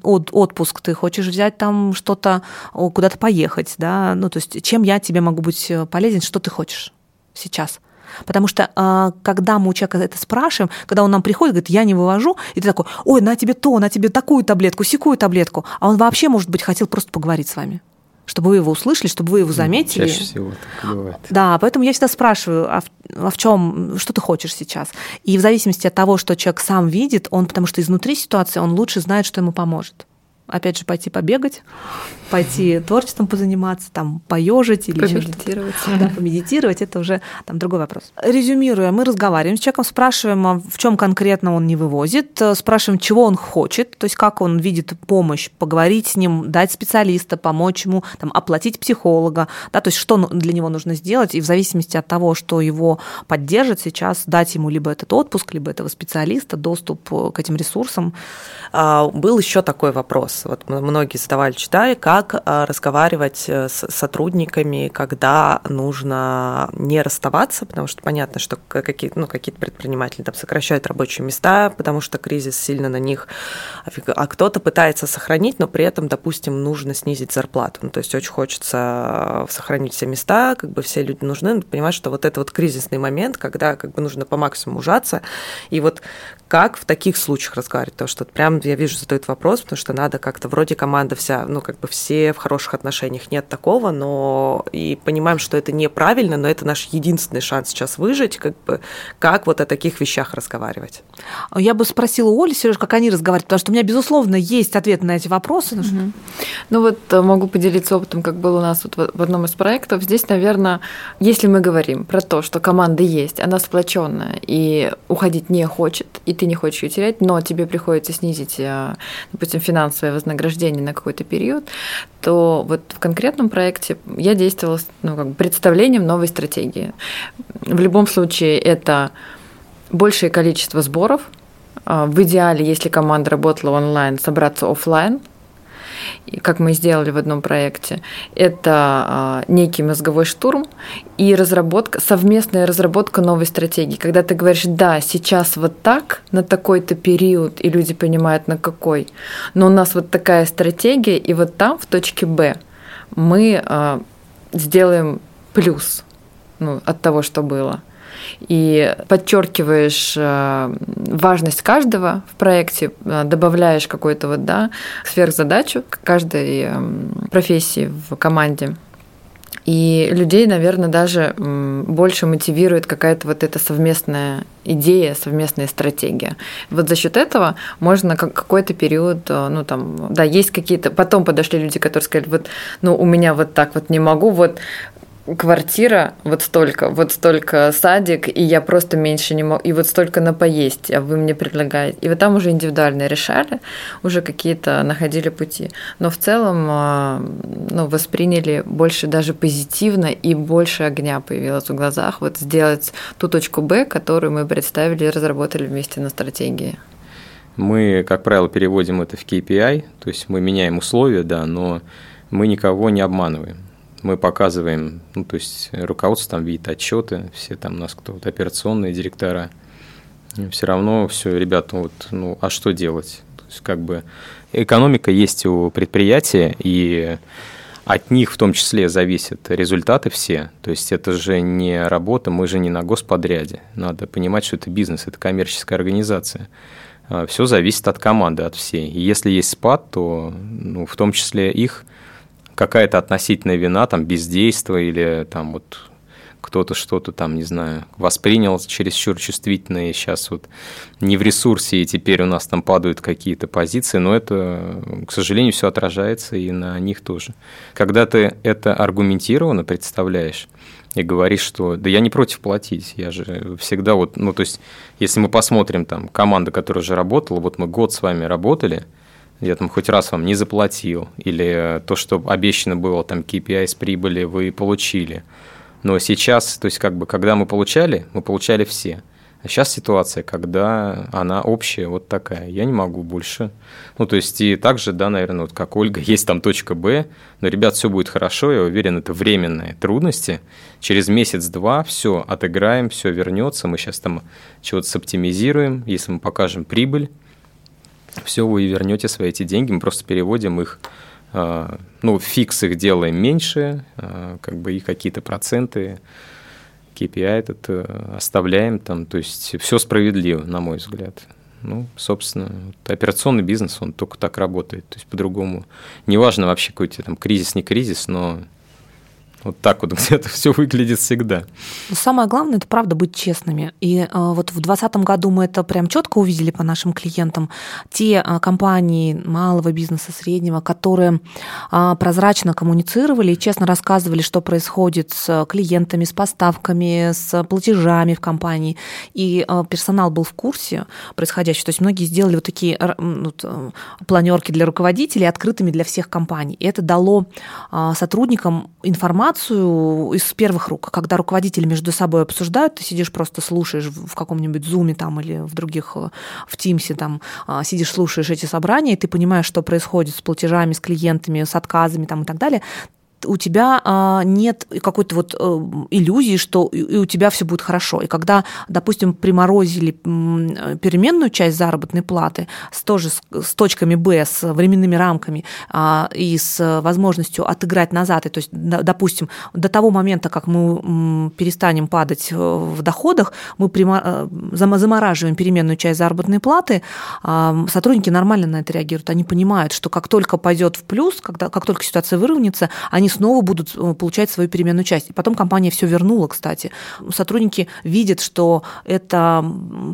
отпуск, ты хочешь взять там что-то, куда-то поехать, да, ну то есть чем я тебе могу быть э, полезен, что ты хочешь сейчас? Потому что а, когда мы у человека это спрашиваем, когда он нам приходит, говорит, я не вывожу, и ты такой, ой, на тебе то, на тебе такую таблетку, секую таблетку, а он вообще, может быть, хотел просто поговорить с вами чтобы вы его услышали, чтобы вы его заметили. Чаще всего так бывает. Да, поэтому я всегда спрашиваю, а в, а в чем, что ты хочешь сейчас? И в зависимости от того, что человек сам видит, он, потому что изнутри ситуации, он лучше знает, что ему поможет опять же, пойти побегать, пойти творчеством позаниматься, там, поежить или помедитировать. Да, помедитировать, это уже там другой вопрос. Резюмируя, мы разговариваем с человеком, спрашиваем, а в чем конкретно он не вывозит, спрашиваем, чего он хочет, то есть как он видит помощь, поговорить с ним, дать специалиста, помочь ему, там, оплатить психолога, да, то есть что для него нужно сделать, и в зависимости от того, что его поддержит сейчас, дать ему либо этот отпуск, либо этого специалиста, доступ к этим ресурсам. А, был еще такой вопрос вот многие задавали, читали, как а, разговаривать э, с сотрудниками, когда нужно не расставаться, потому что понятно, что какие, ну, какие-то предприниматели там сокращают рабочие места, потому что кризис сильно на них, а кто-то пытается сохранить, но при этом, допустим, нужно снизить зарплату. Ну, то есть очень хочется сохранить все места, как бы все люди нужны, понимать, что вот это вот кризисный момент, когда как бы нужно по максимуму ужаться, и вот как в таких случаях разговаривать? Потому что прям я вижу задают вопрос, потому что надо как-то вроде команда вся, ну как бы все в хороших отношениях, нет такого, но и понимаем, что это неправильно, но это наш единственный шанс сейчас выжить, как бы как вот о таких вещах разговаривать? Я бы спросила у Оли, Сереж, как они разговаривают, потому что у меня, безусловно, есть ответ на эти вопросы. Угу. Ну вот э, могу поделиться опытом, как было у нас вот в одном из проектов. Здесь, наверное, если мы говорим про то, что команда есть, она сплоченная и уходить не хочет, и ты не хочешь ее терять, но тебе приходится снизить, э, допустим, финансовое вознаграждение на какой-то период, то вот в конкретном проекте я действовала ну, как бы представлением новой стратегии. В любом случае это большее количество сборов. Э, в идеале, если команда работала онлайн, собраться офлайн – как мы сделали в одном проекте, это а, некий мозговой штурм и разработка, совместная разработка новой стратегии. Когда ты говоришь, да, сейчас вот так, на такой-то период, и люди понимают, на какой, но у нас вот такая стратегия, и вот там, в точке Б, мы а, сделаем плюс ну, от того, что было и подчеркиваешь э, важность каждого в проекте, э, добавляешь какую-то вот, да, сверхзадачу каждой эм, профессии в команде. И людей, наверное, даже больше мотивирует какая-то вот эта совместная идея, совместная стратегия. Вот за счет этого можно какой-то период, э, ну там, да, есть какие-то, потом подошли люди, которые сказали, вот, ну у меня вот так вот не могу, вот квартира, вот столько, вот столько садик, и я просто меньше не могу, и вот столько на поесть, а вы мне предлагаете. И вот там уже индивидуально решали, уже какие-то находили пути. Но в целом а, ну, восприняли больше даже позитивно, и больше огня появилось в глазах. Вот сделать ту точку Б, которую мы представили и разработали вместе на стратегии. Мы, как правило, переводим это в KPI, то есть мы меняем условия, да, но мы никого не обманываем мы показываем, ну, то есть руководство там видит отчеты, все там у нас кто вот операционные директора, все равно все, ребята, вот, ну, а что делать? То есть как бы экономика есть у предприятия, и от них в том числе зависят результаты все. То есть это же не работа, мы же не на господряде. Надо понимать, что это бизнес, это коммерческая организация. А, все зависит от команды, от всей. И если есть спад, то ну, в том числе их какая-то относительная вина, там, бездействие или там вот кто-то что-то там, не знаю, воспринял чересчур чувствительно, и сейчас вот не в ресурсе, и теперь у нас там падают какие-то позиции, но это, к сожалению, все отражается и на них тоже. Когда ты это аргументированно представляешь, и говоришь, что да я не против платить, я же всегда вот, ну то есть, если мы посмотрим там команда, которая уже работала, вот мы год с вами работали, я там хоть раз вам не заплатил, или то, что обещано было, там KPI с прибыли вы получили. Но сейчас, то есть как бы, когда мы получали, мы получали все. А сейчас ситуация, когда она общая, вот такая. Я не могу больше. Ну, то есть и также, да, наверное, вот как Ольга, есть там точка Б, но, ребят, все будет хорошо, я уверен, это временные трудности. Через месяц-два все отыграем, все вернется, мы сейчас там чего-то соптимизируем, если мы покажем прибыль, все, вы вернете свои эти деньги, мы просто переводим их, а, ну, фикс их делаем меньше, а, как бы и какие-то проценты, KPI этот э, оставляем там, то есть все справедливо, на мой взгляд. Ну, собственно, операционный бизнес, он только так работает, то есть по-другому. Неважно вообще какой-то там кризис, не кризис, но вот так вот где-то все выглядит всегда. Самое главное это правда быть честными. И э, вот в 2020 году мы это прям четко увидели по нашим клиентам. Те э, компании малого бизнеса, среднего, которые э, прозрачно коммуницировали и честно рассказывали, что происходит с клиентами, с поставками, с платежами в компании. И персонал был в курсе происходящего. То есть многие сделали вот такие вот, планерки для руководителей открытыми для всех компаний. И это дало сотрудникам информацию информацию из первых рук, когда руководители между собой обсуждают, ты сидишь просто слушаешь в каком-нибудь зуме там или в других, э, в Тимсе там, а, сидишь, слушаешь эти собрания, и ты понимаешь, что происходит с платежами, с клиентами, с отказами там и так далее, у тебя а, нет какой-то вот э, иллюзии, что и у тебя все будет хорошо. И когда, допустим, приморозили переменную часть заработной платы с тоже с точками Б, с временными рамками а, и с возможностью отыграть назад, и то есть, допустим, до того момента, как мы перестанем падать в доходах, мы э, замораживаем переменную часть заработной платы, а, сотрудники нормально на это реагируют. Они понимают, что как только пойдет в плюс, когда, как только ситуация выровняется, они они снова будут э, получать свою переменную часть. Потом компания все вернула, кстати. Сотрудники видят, что это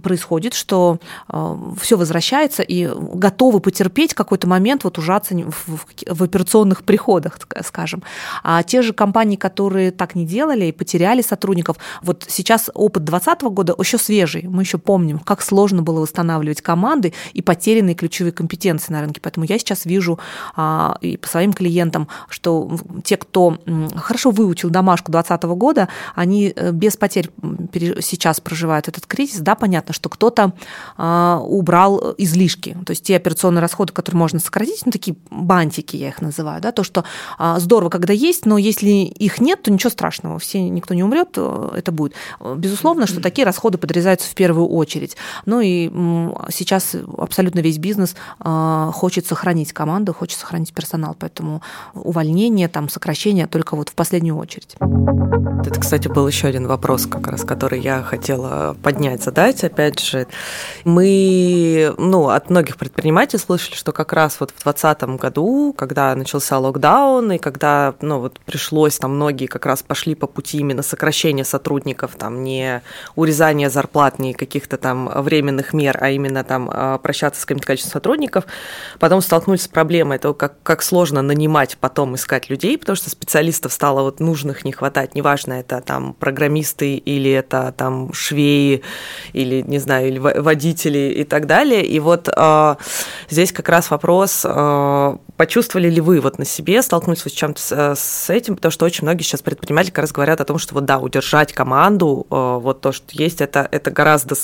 происходит, что э, все возвращается и готовы потерпеть какой-то момент вот ужаться в операционных приходах, скажем. А те же компании, которые так не делали и потеряли сотрудников, вот сейчас опыт 2020 года еще свежий. Мы еще помним, как сложно было восстанавливать команды и потерянные ключевые компетенции на рынке. Поэтому я сейчас вижу а, и по своим клиентам, что те, кто хорошо выучил домашку 2020 года, они э, без потерь сейчас проживают этот кризис. Да, понятно, что кто-то а, убрал излишки, то есть те операционные расходы, которые можно сократить, ну, такие бантики я их называю, да, то, что а, здорово, когда есть, но если их нет, то ничего страшного, все, никто не умрет, э, это будет. Безусловно, что такие расходы подрезаются в первую очередь. Ну и сейчас абсолютно весь бизнес а, хочет сохранить команду, хочет сохранить персонал, поэтому увольнение, там, сокращения только вот в последнюю очередь. Это, кстати, был еще один вопрос, как раз, который я хотела поднять, задать. Опять же, мы ну, от многих предпринимателей слышали, что как раз вот в 2020 году, когда начался локдаун, и когда ну, вот пришлось, там многие как раз пошли по пути именно сокращения сотрудников, там не урезания зарплат, не каких-то там временных мер, а именно там а, прощаться с каким-то количеством сотрудников, потом столкнулись с проблемой того, как, как сложно нанимать, потом искать людей, потому что специалистов стало вот нужных не хватать, неважно, это там программисты или это там швеи или, не знаю, или водители и так далее. И вот э, здесь как раз вопрос, э, почувствовали ли вы вот на себе, столкнулись с чем-то с, с этим, потому что очень многие сейчас предприниматели как раз говорят о том, что вот да, удержать команду, э, вот то, что есть, это, это гораздо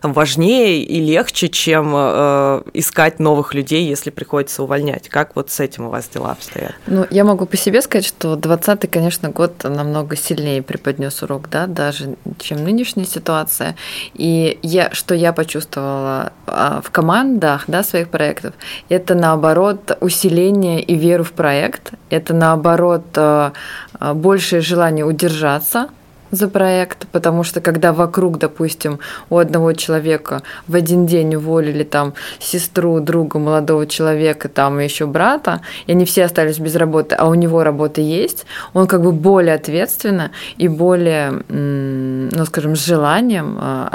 там, важнее и легче, чем э, искать новых людей, если приходится увольнять. Как вот с этим у вас дела обстоят? Ну, я могу по себе сказать, что 2020, конечно, год намного сильнее преподнес урок, да, даже чем нынешняя ситуация. И я, что я почувствовала а, в командах, да, своих проектов, это наоборот усиление и веру в проект, это наоборот а, а, большее желание удержаться, за проект, потому что когда вокруг, допустим, у одного человека в один день уволили там сестру, друга молодого человека, там еще брата, и они все остались без работы, а у него работа есть, он как бы более ответственно и более, ну, скажем, с желанием а,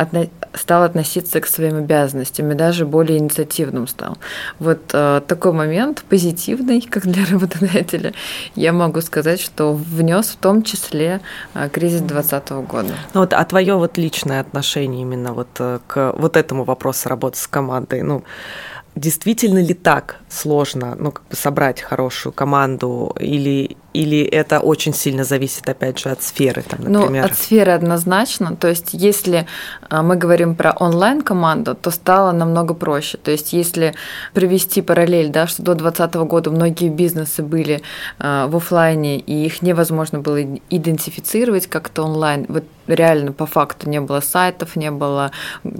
стал относиться к своим обязанностям и даже более инициативным стал. Вот а, такой момент позитивный, как для работодателя, я могу сказать, что внес в том числе а, кризис 2020 года. Ну вот, а твое вот личное отношение именно вот э, к вот этому вопросу работы с командой, ну, действительно ли так сложно ну, как бы собрать хорошую команду, или, или это очень сильно зависит, опять же, от сферы, там, ну, например? Ну, от сферы однозначно. То есть, если а, мы говорим про онлайн-команду, то стало намного проще. То есть, если привести параллель, да, что до 2020 года многие бизнесы были а, в офлайне, и их невозможно было идентифицировать как-то онлайн. Вот реально по факту не было сайтов, не было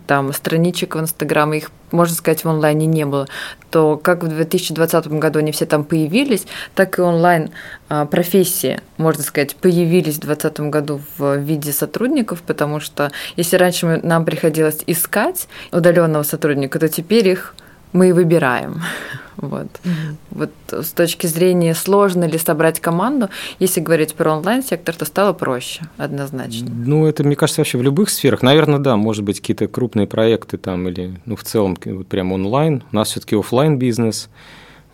там страничек в Инстаграм, их, можно сказать, в онлайне не было, то как в 2020 году они все там появились, так и онлайн профессии, можно сказать, появились в 2020 году в виде сотрудников, потому что если раньше нам приходилось искать удаленного сотрудника, то теперь их мы и выбираем. Вот. Mm-hmm. вот с точки зрения сложно ли собрать команду, если говорить про онлайн-сектор, то стало проще, однозначно. Ну, это, мне кажется, вообще в любых сферах. Наверное, да, может быть, какие-то крупные проекты там или, ну, в целом, вот прям онлайн. У нас все-таки офлайн бизнес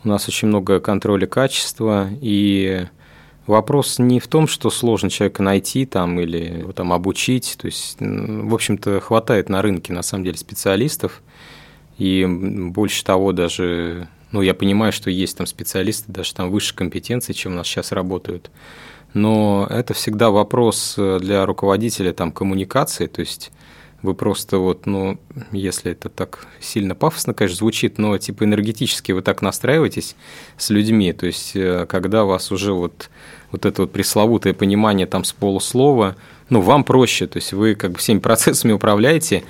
у нас очень много контроля качества, и Вопрос не в том, что сложно человека найти там или там обучить. То есть, в общем-то, хватает на рынке на самом деле специалистов. И больше того, даже ну, я понимаю, что есть там специалисты даже там выше компетенции, чем у нас сейчас работают. Но это всегда вопрос э, для руководителя там коммуникации, то есть вы просто вот, ну, если это так сильно пафосно, конечно, звучит, но типа энергетически вы так настраиваетесь с людьми, то есть э, когда вас уже вот, вот это вот пресловутое понимание там с полуслова, ну, вам проще, то есть вы как бы всеми процессами управляете,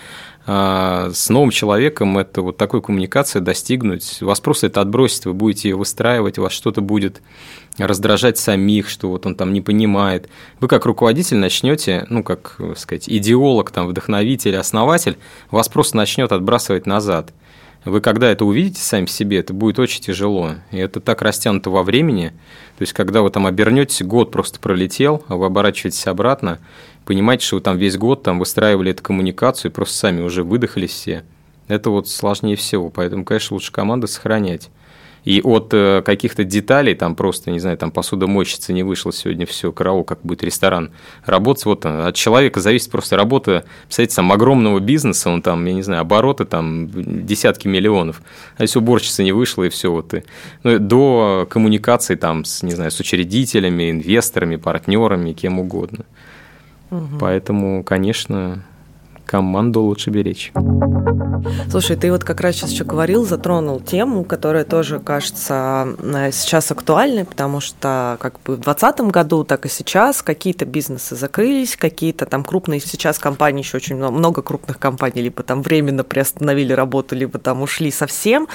с новым человеком это вот такой коммуникации достигнуть, вас просто это отбросит, вы будете ее выстраивать, вас что-то будет раздражать самих, что вот он там не понимает. Вы как руководитель начнете, ну, как сказать, идеолог, там, вдохновитель, основатель, вас просто начнет отбрасывать назад. Вы когда это увидите сами себе, это будет очень тяжело. И это так растянуто во времени. То есть, когда вы там обернетесь, год просто пролетел, а вы оборачиваетесь обратно, понимаете, что вы там весь год там выстраивали эту коммуникацию, просто сами уже выдохлись все. Это вот сложнее всего, поэтому, конечно, лучше команды сохранять. И от э, каких-то деталей, там просто, не знаю, там посудомойщица не вышла сегодня, все, караул, как будет ресторан работать, вот от человека зависит просто работа, представляете, там огромного бизнеса, он там, я не знаю, обороты там десятки миллионов, а если уборщица не вышла и все, вот и, ну, до коммуникации там с, не знаю, с учредителями, инвесторами, партнерами, кем угодно. Угу. Поэтому, конечно, команду лучше беречь. Слушай, ты вот как раз сейчас еще говорил, затронул тему, которая тоже кажется э, сейчас актуальной, потому что как бы в 2020 году, так и сейчас какие-то бизнесы закрылись, какие-то там крупные сейчас компании, еще очень много, много крупных компаний, либо там временно приостановили работу, либо там ушли совсем.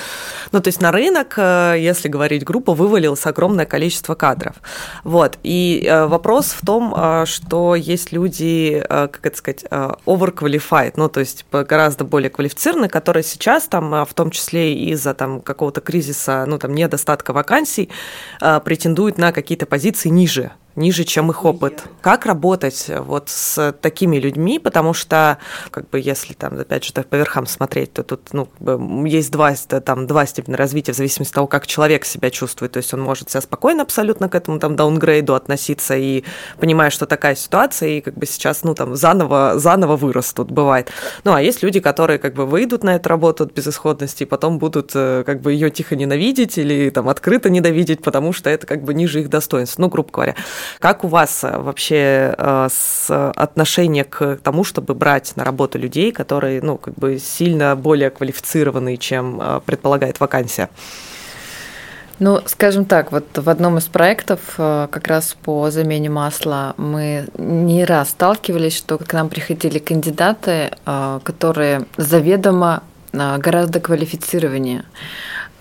Ну, то есть на рынок, э, если говорить группа, вывалилось огромное количество кадров. Вот. И э, вопрос в том, что есть люди, как это сказать, overqualified qualified, ну, то есть гораздо более квалифицированные, которые сейчас там, а, в том числе из-за там какого-то кризиса, ну, там, недостатка вакансий, а, претендуют на какие-то позиции ниже ниже, чем их опыт. Как работать вот с такими людьми, потому что, как бы, если там, опять же, по верхам смотреть, то тут, ну, есть два, там, два степени развития в зависимости от того, как человек себя чувствует. То есть он может себя спокойно абсолютно к этому там даунгрейду относиться и понимая, что такая ситуация, и как бы сейчас, ну, там, заново, заново вырос тут бывает. Ну, а есть люди, которые как бы выйдут на эту работу от безысходности и потом будут э, как бы ее тихо ненавидеть или там открыто ненавидеть, потому что это как бы ниже их достоинств, ну, грубо говоря. Как у вас э, вообще э, с отношение к тому, чтобы брать на работу людей, которые, ну, как бы сильно более квалифицированные, чем э, предполагает вакансия? Ну, скажем так, вот в одном из проектов как раз по замене масла мы не раз сталкивались, что к нам приходили кандидаты, которые заведомо гораздо квалифицированнее.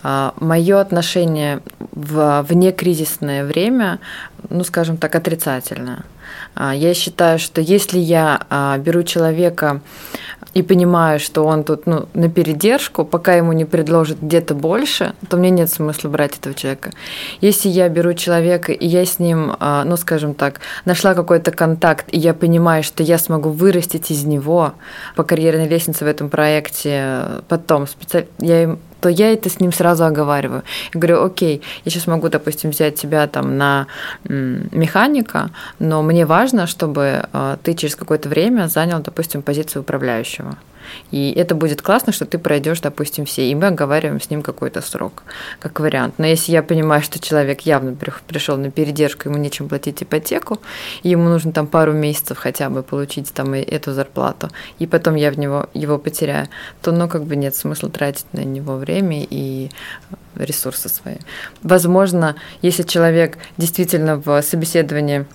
А, Мое отношение в внекризисное время, ну, скажем так, отрицательное. А, я считаю, что если я а, беру человека и понимаю, что он тут ну, на передержку, пока ему не предложат где-то больше, то мне нет смысла брать этого человека. Если я беру человека, и я с ним, ну, скажем так, нашла какой-то контакт, и я понимаю, что я смогу вырастить из него по карьерной лестнице в этом проекте, потом специ... я им то я это с ним сразу оговариваю. Я говорю, окей, я сейчас могу, допустим, взять тебя там на механика, но мне важно, чтобы а, ты через какое-то время занял, допустим, позицию управляющего. И это будет классно, что ты пройдешь, допустим, все, и мы оговариваем с ним какой-то срок, как вариант. Но если я понимаю, что человек явно пришел на передержку, ему нечем платить ипотеку, и ему нужно там пару месяцев хотя бы получить там эту зарплату, и потом я в него его потеряю, то ну как бы нет смысла тратить на него время и ресурсы свои. Возможно, если человек действительно в собеседовании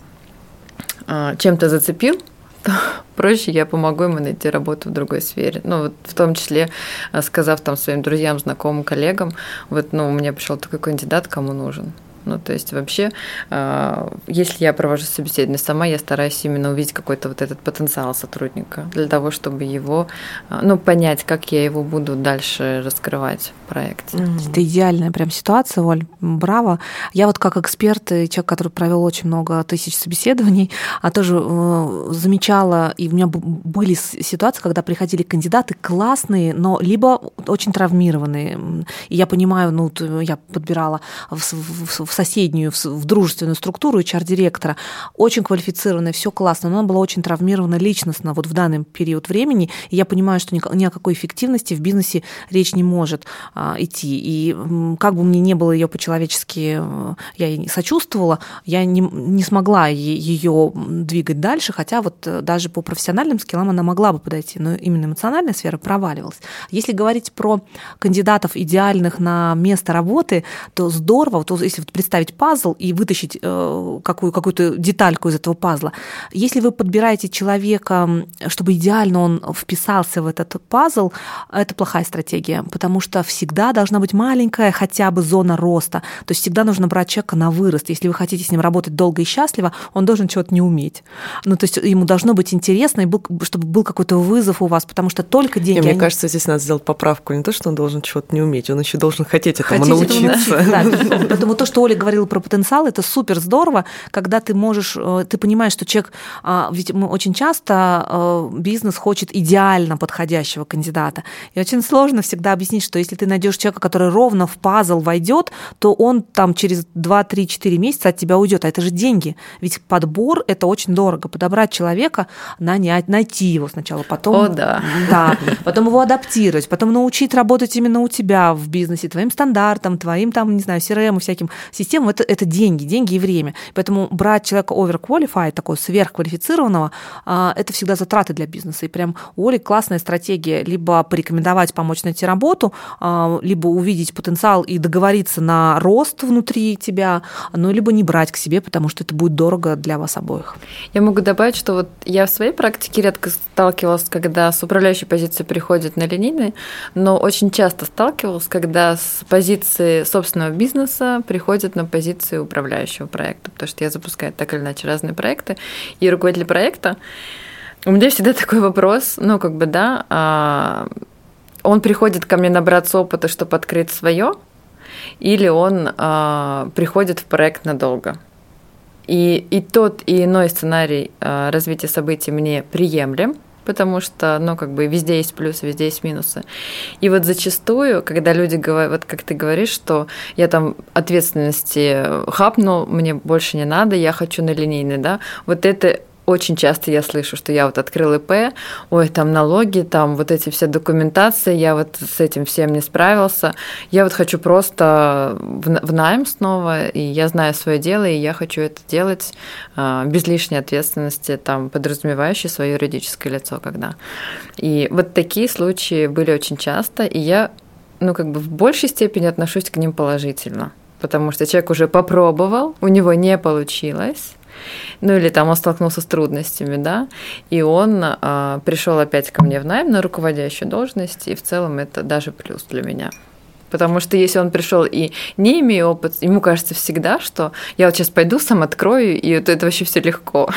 а, чем-то зацепил, проще я помогу ему найти работу в другой сфере. Ну, вот в том числе, а, сказав там своим друзьям, знакомым, коллегам, вот, ну, у меня пришел такой кандидат, кому нужен. Ну, то есть вообще, а, если я провожу собеседование сама, я стараюсь именно увидеть какой-то вот этот потенциал сотрудника для того, чтобы его, а, ну, понять, как я его буду дальше раскрывать в проекте. Это идеальная прям ситуация, Оль, браво. Я вот как эксперт человек, который провел очень много тысяч собеседований, а тоже э, замечала, и у меня были ситуации, когда приходили кандидаты классные, но либо очень травмированные. И я понимаю, ну, я подбирала в, в, в соседнюю, в, дружественную структуру HR-директора, очень квалифицированная, все классно, но она была очень травмирована личностно вот в данный период времени, и я понимаю, что ни, о какой эффективности в бизнесе речь не может а, идти. И как бы мне не было ее по-человечески, э, я ей сочувствовала, я не, не смогла ее двигать дальше, хотя вот э, даже по профессиональным скиллам она могла бы подойти, но именно эмоциональная сфера проваливалась. Если говорить про кандидатов идеальных на место работы, то здорово, вот если вот представить пазл и вытащить э, какую, какую-то детальку из этого пазла. Если вы подбираете человека, чтобы идеально он вписался в этот пазл, это плохая стратегия, потому что всегда должна быть маленькая хотя бы зона роста. То есть всегда нужно брать человека на вырост. Если вы хотите с ним работать долго и счастливо, он должен чего-то не уметь. Ну, то есть ему должно быть интересно, и был, чтобы был какой-то вызов у вас, потому что только деньги... мне они... кажется, здесь надо сделать поправку. Не то, что он должен чего-то не уметь, он еще должен хотеть этому хотеть научиться. Этому научиться да. Поэтому то, что Оля говорила про потенциал, это супер здорово, когда ты можешь, э, ты понимаешь, что человек, а, ведь мы очень часто э, бизнес хочет идеально подходящего кандидата. И очень сложно всегда объяснить, что если ты найдешь человека, который ровно в пазл войдет, то он там через 2-3-4 месяца от тебя уйдет. А это же деньги. Ведь подбор это очень дорого. Подобрать человека, нанять, найти его сначала, потом, О, да. Да, потом его адаптировать, потом научить работать именно у тебя в бизнесе, твоим стандартам, твоим там, не знаю, CRM и всяким системам, это, это деньги, деньги и время. Поэтому брать человека overqualified, такого сверхквалифицированного, а, это всегда затраты для бизнеса. И прям у Оли классная стратегия либо порекомендовать, помочь найти работу, а, либо увидеть потенциал и договориться на рост внутри тебя, ну, либо не брать к себе, потому что это будет дорого для вас обоих. Я могу добавить, что вот я в своей практике редко сталкивалась, когда с управляющей позиции приходят на линейный, но очень часто сталкивалась, когда с позиции собственного бизнеса приходят на позиции управляющего проекта, потому что я запускаю так или иначе разные проекты, и руководитель проекта, у меня всегда такой вопрос, ну, как бы, да, а, он приходит ко мне набраться опыта, чтобы открыть свое, или он а, приходит в проект надолго. И, и тот, и иной сценарий а, развития событий мне приемлем, потому что, ну, как бы везде есть плюсы, везде есть минусы. И вот зачастую, когда люди говорят, вот как ты говоришь, что я там ответственности хапну, мне больше не надо, я хочу на линейный, да, вот это очень часто я слышу, что я вот открыл ИП, ой, там налоги, там вот эти все документации, я вот с этим всем не справился. Я вот хочу просто в, найм снова, и я знаю свое дело, и я хочу это делать а, без лишней ответственности, там, подразумевающей свое юридическое лицо, когда. И вот такие случаи были очень часто, и я, ну, как бы в большей степени отношусь к ним положительно, потому что человек уже попробовал, у него не получилось, ну или там он столкнулся с трудностями, да, и он а, пришел опять ко мне в найм на руководящую должность, и в целом это даже плюс для меня. Потому что если он пришел и не имея опыт, ему кажется всегда, что я вот сейчас пойду сам открою, и вот это вообще все легко.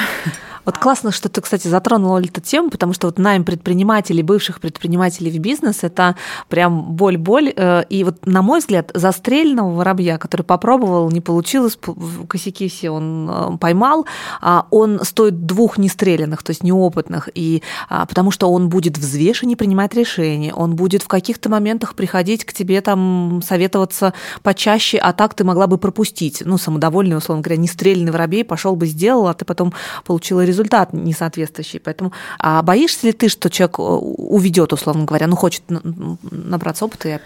Вот классно, что ты, кстати, затронула эту тему, потому что вот найм предпринимателей, бывших предпринимателей в бизнес – это прям боль-боль. Э, и вот, на мой взгляд, застреленного воробья, который попробовал, не получилось, косяки все он э, поймал, а он стоит двух нестреленных, то есть неопытных, и а, потому что он будет взвешеннее принимать решения, он будет в каких-то моментах приходить к тебе там советоваться почаще, а так ты могла бы пропустить. Ну, самодовольный, условно говоря, нестрельный воробей пошел бы сделал, а ты потом получила результат результат несоответствующий. Поэтому а боишься ли ты, что человек э, уведет, условно говоря, ну, хочет набраться опыта и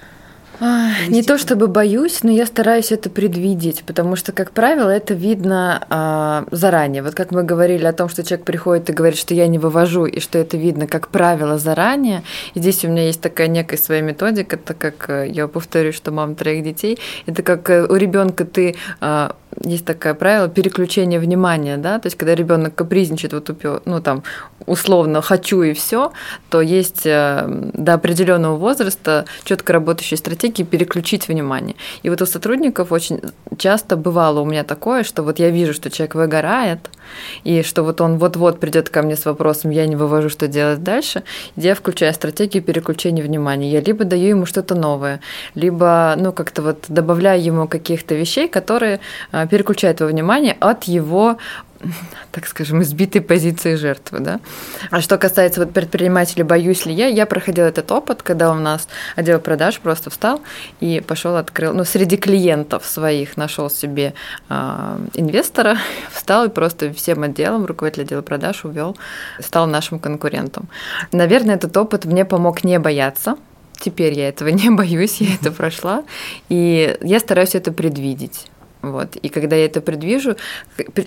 не то чтобы боюсь, но я стараюсь это предвидеть, потому что, как правило, это видно а, заранее. Вот как мы говорили о том, что человек приходит и говорит, что я не вывожу, и что это видно, как правило, заранее. И здесь у меня есть такая некая своя методика, это как э, я повторю, что мама троих детей, это как э, у ребенка ты а, есть такое правило переключения внимания, да, то есть когда ребенок капризничает, вот упё, ну там условно хочу и все, то есть э, до определенного возраста четко работающие стратегии переключить внимание. И вот у сотрудников очень часто бывало у меня такое, что вот я вижу, что человек выгорает, и что вот он вот-вот придет ко мне с вопросом, я не вывожу, что делать дальше, я включаю стратегию переключения внимания. Я либо даю ему что-то новое, либо ну как-то вот добавляю ему каких-то вещей, которые э, переключает его внимание от его так скажем, избитой позиции жертвы. Да? А что касается вот предпринимателей, боюсь ли я, я проходила этот опыт, когда у нас отдел продаж просто встал и пошел открыл, ну, среди клиентов своих нашел себе э, инвестора, встал и просто всем отделом, руководитель отдела продаж увел, стал нашим конкурентом. Наверное, этот опыт мне помог не бояться, Теперь я этого не боюсь, я это прошла, и я стараюсь это предвидеть. Вот. И когда я это предвижу,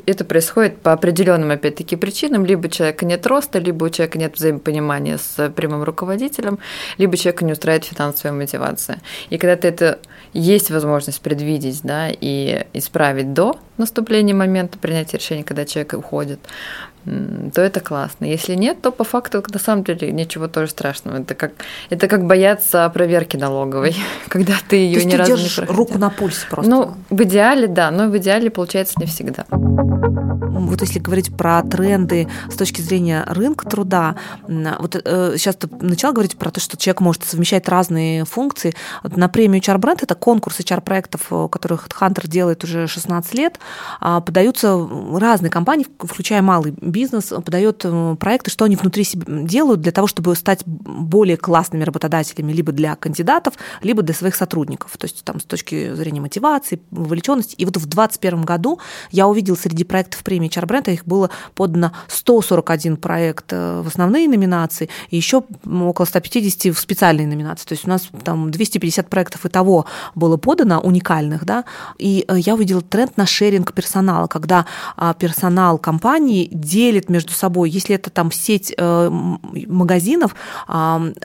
это происходит по определенным, опять-таки, причинам. Либо у человека нет роста, либо у человека нет взаимопонимания с прямым руководителем, либо человека не устраивает финансовая мотивация. И когда ты это есть возможность предвидеть да, и исправить до наступления момента принятия решения, когда человек уходит, то это классно. Если нет, то по факту на самом деле ничего тоже страшного. Это как, это как бояться проверки налоговой, когда ты ее ни разу не проходил. руку на пульсе просто. Ну, в идеале, да, но в идеале получается не всегда вот если говорить про тренды с точки зрения рынка труда, вот э, сейчас ты начала говорить про то, что человек может совмещать разные функции. Вот на премию HR Brand это конкурс HR-проектов, э, которых Hunter делает уже 16 лет, а, подаются разные компании, включая малый бизнес, подают э, проекты, что они внутри себя делают для того, чтобы стать более классными работодателями либо для кандидатов, либо для своих сотрудников. То есть там с точки зрения мотивации, вовлеченности. И вот в 2021 году я увидела среди проектов премии HR Brand, их было подано 141 проект э, в основные номинации, и еще около 150 в специальные номинации. То есть у нас там 250 проектов и того было подано, уникальных, да, и э, я увидела тренд на шеринг персонала, когда а, персонал компании делит между собой, если это там сеть э, магазинов,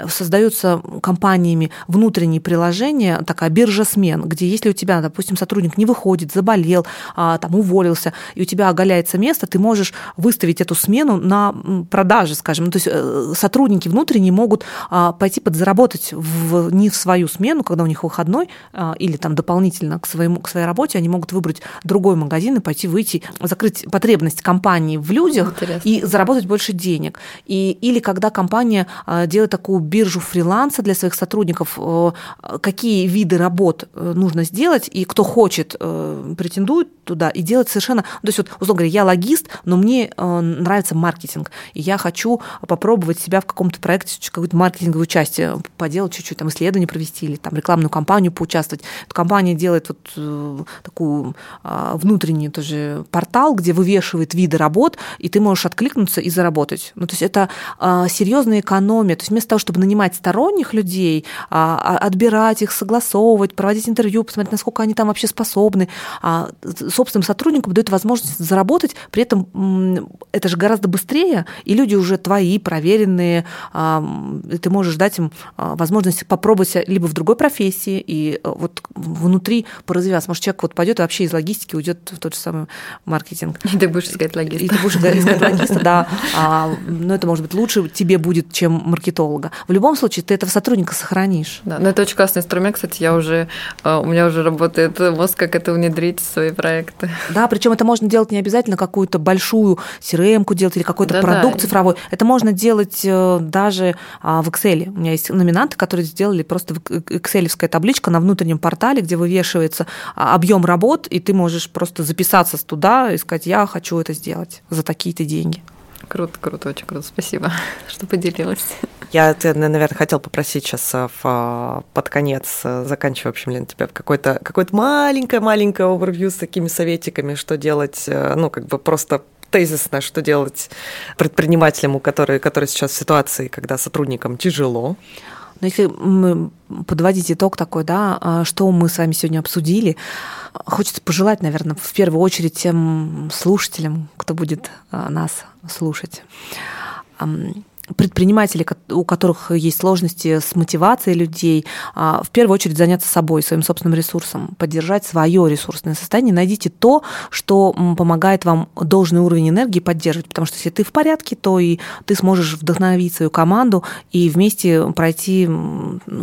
создаются компаниями внутренние приложения, такая биржа смен, где если у тебя, допустим, сотрудник не выходит, заболел, а, там уволился, и у тебя оголяется место, ты можешь выставить эту смену на продаже, скажем. То есть э, сотрудники внутренние могут а, пойти подзаработать в, не в свою смену, когда у них выходной, а, или там дополнительно к, своему, к своей работе, они могут выбрать другой магазин и пойти выйти, закрыть потребность компании в людях Интересно. и заработать больше денег. И, или когда компания а, делает такую биржу фриланса для своих сотрудников, э, какие виды работ э, нужно сделать, и кто хочет, претендует туда и делать совершенно... То есть вот, условно говоря, я логист, но мне э, нравится маркетинг, и я хочу попробовать себя в каком-то проекте, какую-то маркетинговую часть э, поделать, чуть-чуть там исследование провести или там рекламную кампанию поучаствовать. Эта компания делает вот э, такую э, внутренний тоже портал, где вывешивает виды работ, и ты можешь откликнуться и заработать. Ну, то есть это э, серьезная экономия. То есть вместо того, чтобы нанимать сторонних людей, э, отбирать их, согласовывать, проводить интервью, посмотреть, насколько они там вообще способны, э, собственным сотрудникам дают возможность заработать работать, при этом это же гораздо быстрее, и люди уже твои, проверенные, и ты можешь дать им возможность попробовать либо в другой профессии, и вот внутри поразвиваться. Может, человек вот пойдет вообще из логистики уйдет в тот же самый маркетинг. И ты будешь искать логиста. И ты будешь логиста, да. Но это, может быть, лучше тебе будет, чем маркетолога. В любом случае, ты этого сотрудника сохранишь. Да, но это очень классный инструмент, кстати, я уже, у меня уже работает мозг, как это внедрить в свои проекты. Да, причем это можно делать не обязательно какую-то большую CRM-ку делать или какой-то да, продукт да. цифровой. Это можно делать э, даже а, в Excel. У меня есть номинанты, которые сделали просто экселевская табличка на внутреннем портале, где вывешивается а, объем работ, и ты можешь просто записаться туда и сказать, я хочу это сделать за такие-то деньги. Круто, круто, очень круто. Спасибо, что поделилась. Я, наверное, хотел попросить сейчас э, в, под конец, э, заканчивая, в общем, Лен, тебя какой-то какой маленькое-маленькое овервью с такими советиками, что делать, э, ну, как бы просто тезисно, что делать предпринимателям, у которых, которые сейчас в ситуации, когда сотрудникам тяжело. Но если мы подводить итог такой, да, а, что мы с вами сегодня обсудили, хочется пожелать, наверное, в первую очередь тем слушателям, кто будет а, нас слушать предприниматели, у которых есть сложности с мотивацией людей, а, в первую очередь заняться собой, своим собственным ресурсом, поддержать свое ресурсное состояние. Найдите то, что помогает вам должный уровень энергии поддерживать, потому что если ты в порядке, то и ты сможешь вдохновить свою команду и вместе пройти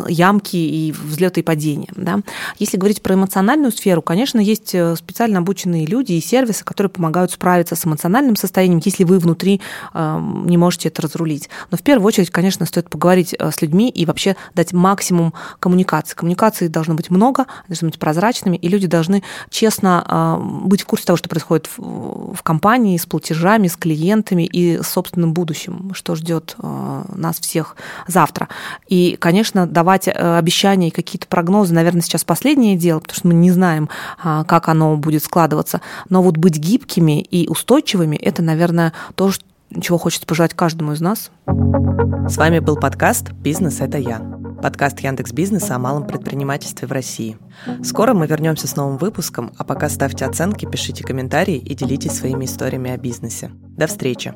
ямки и взлеты и падения. Да? Если говорить про эмоциональную сферу, конечно, есть э, специально обученные люди и сервисы, которые помогают справиться с эмоциональным состоянием, если вы внутри не можете это разрулить. Но в первую очередь, конечно, стоит поговорить э, с людьми и вообще дать максимум коммуникации. Коммуникации должно быть много, должны быть прозрачными, и люди должны честно э, быть в курсе того, что происходит в компании, с платежами, с клиентами и с собственным будущим, что ждет э, нас всех завтра. И, конечно, давать обещания и какие-то прогнозы, наверное, сейчас последнее дело, потому что мы не знаем, как оно будет складываться. Но вот быть гибкими и устойчивыми – это, наверное, то, что чего хочется пожелать каждому из нас. С вами был подкаст «Бизнес – это я». Подкаст Яндекс Бизнеса о малом предпринимательстве в России. Скоро мы вернемся с новым выпуском, а пока ставьте оценки, пишите комментарии и делитесь своими историями о бизнесе. До встречи!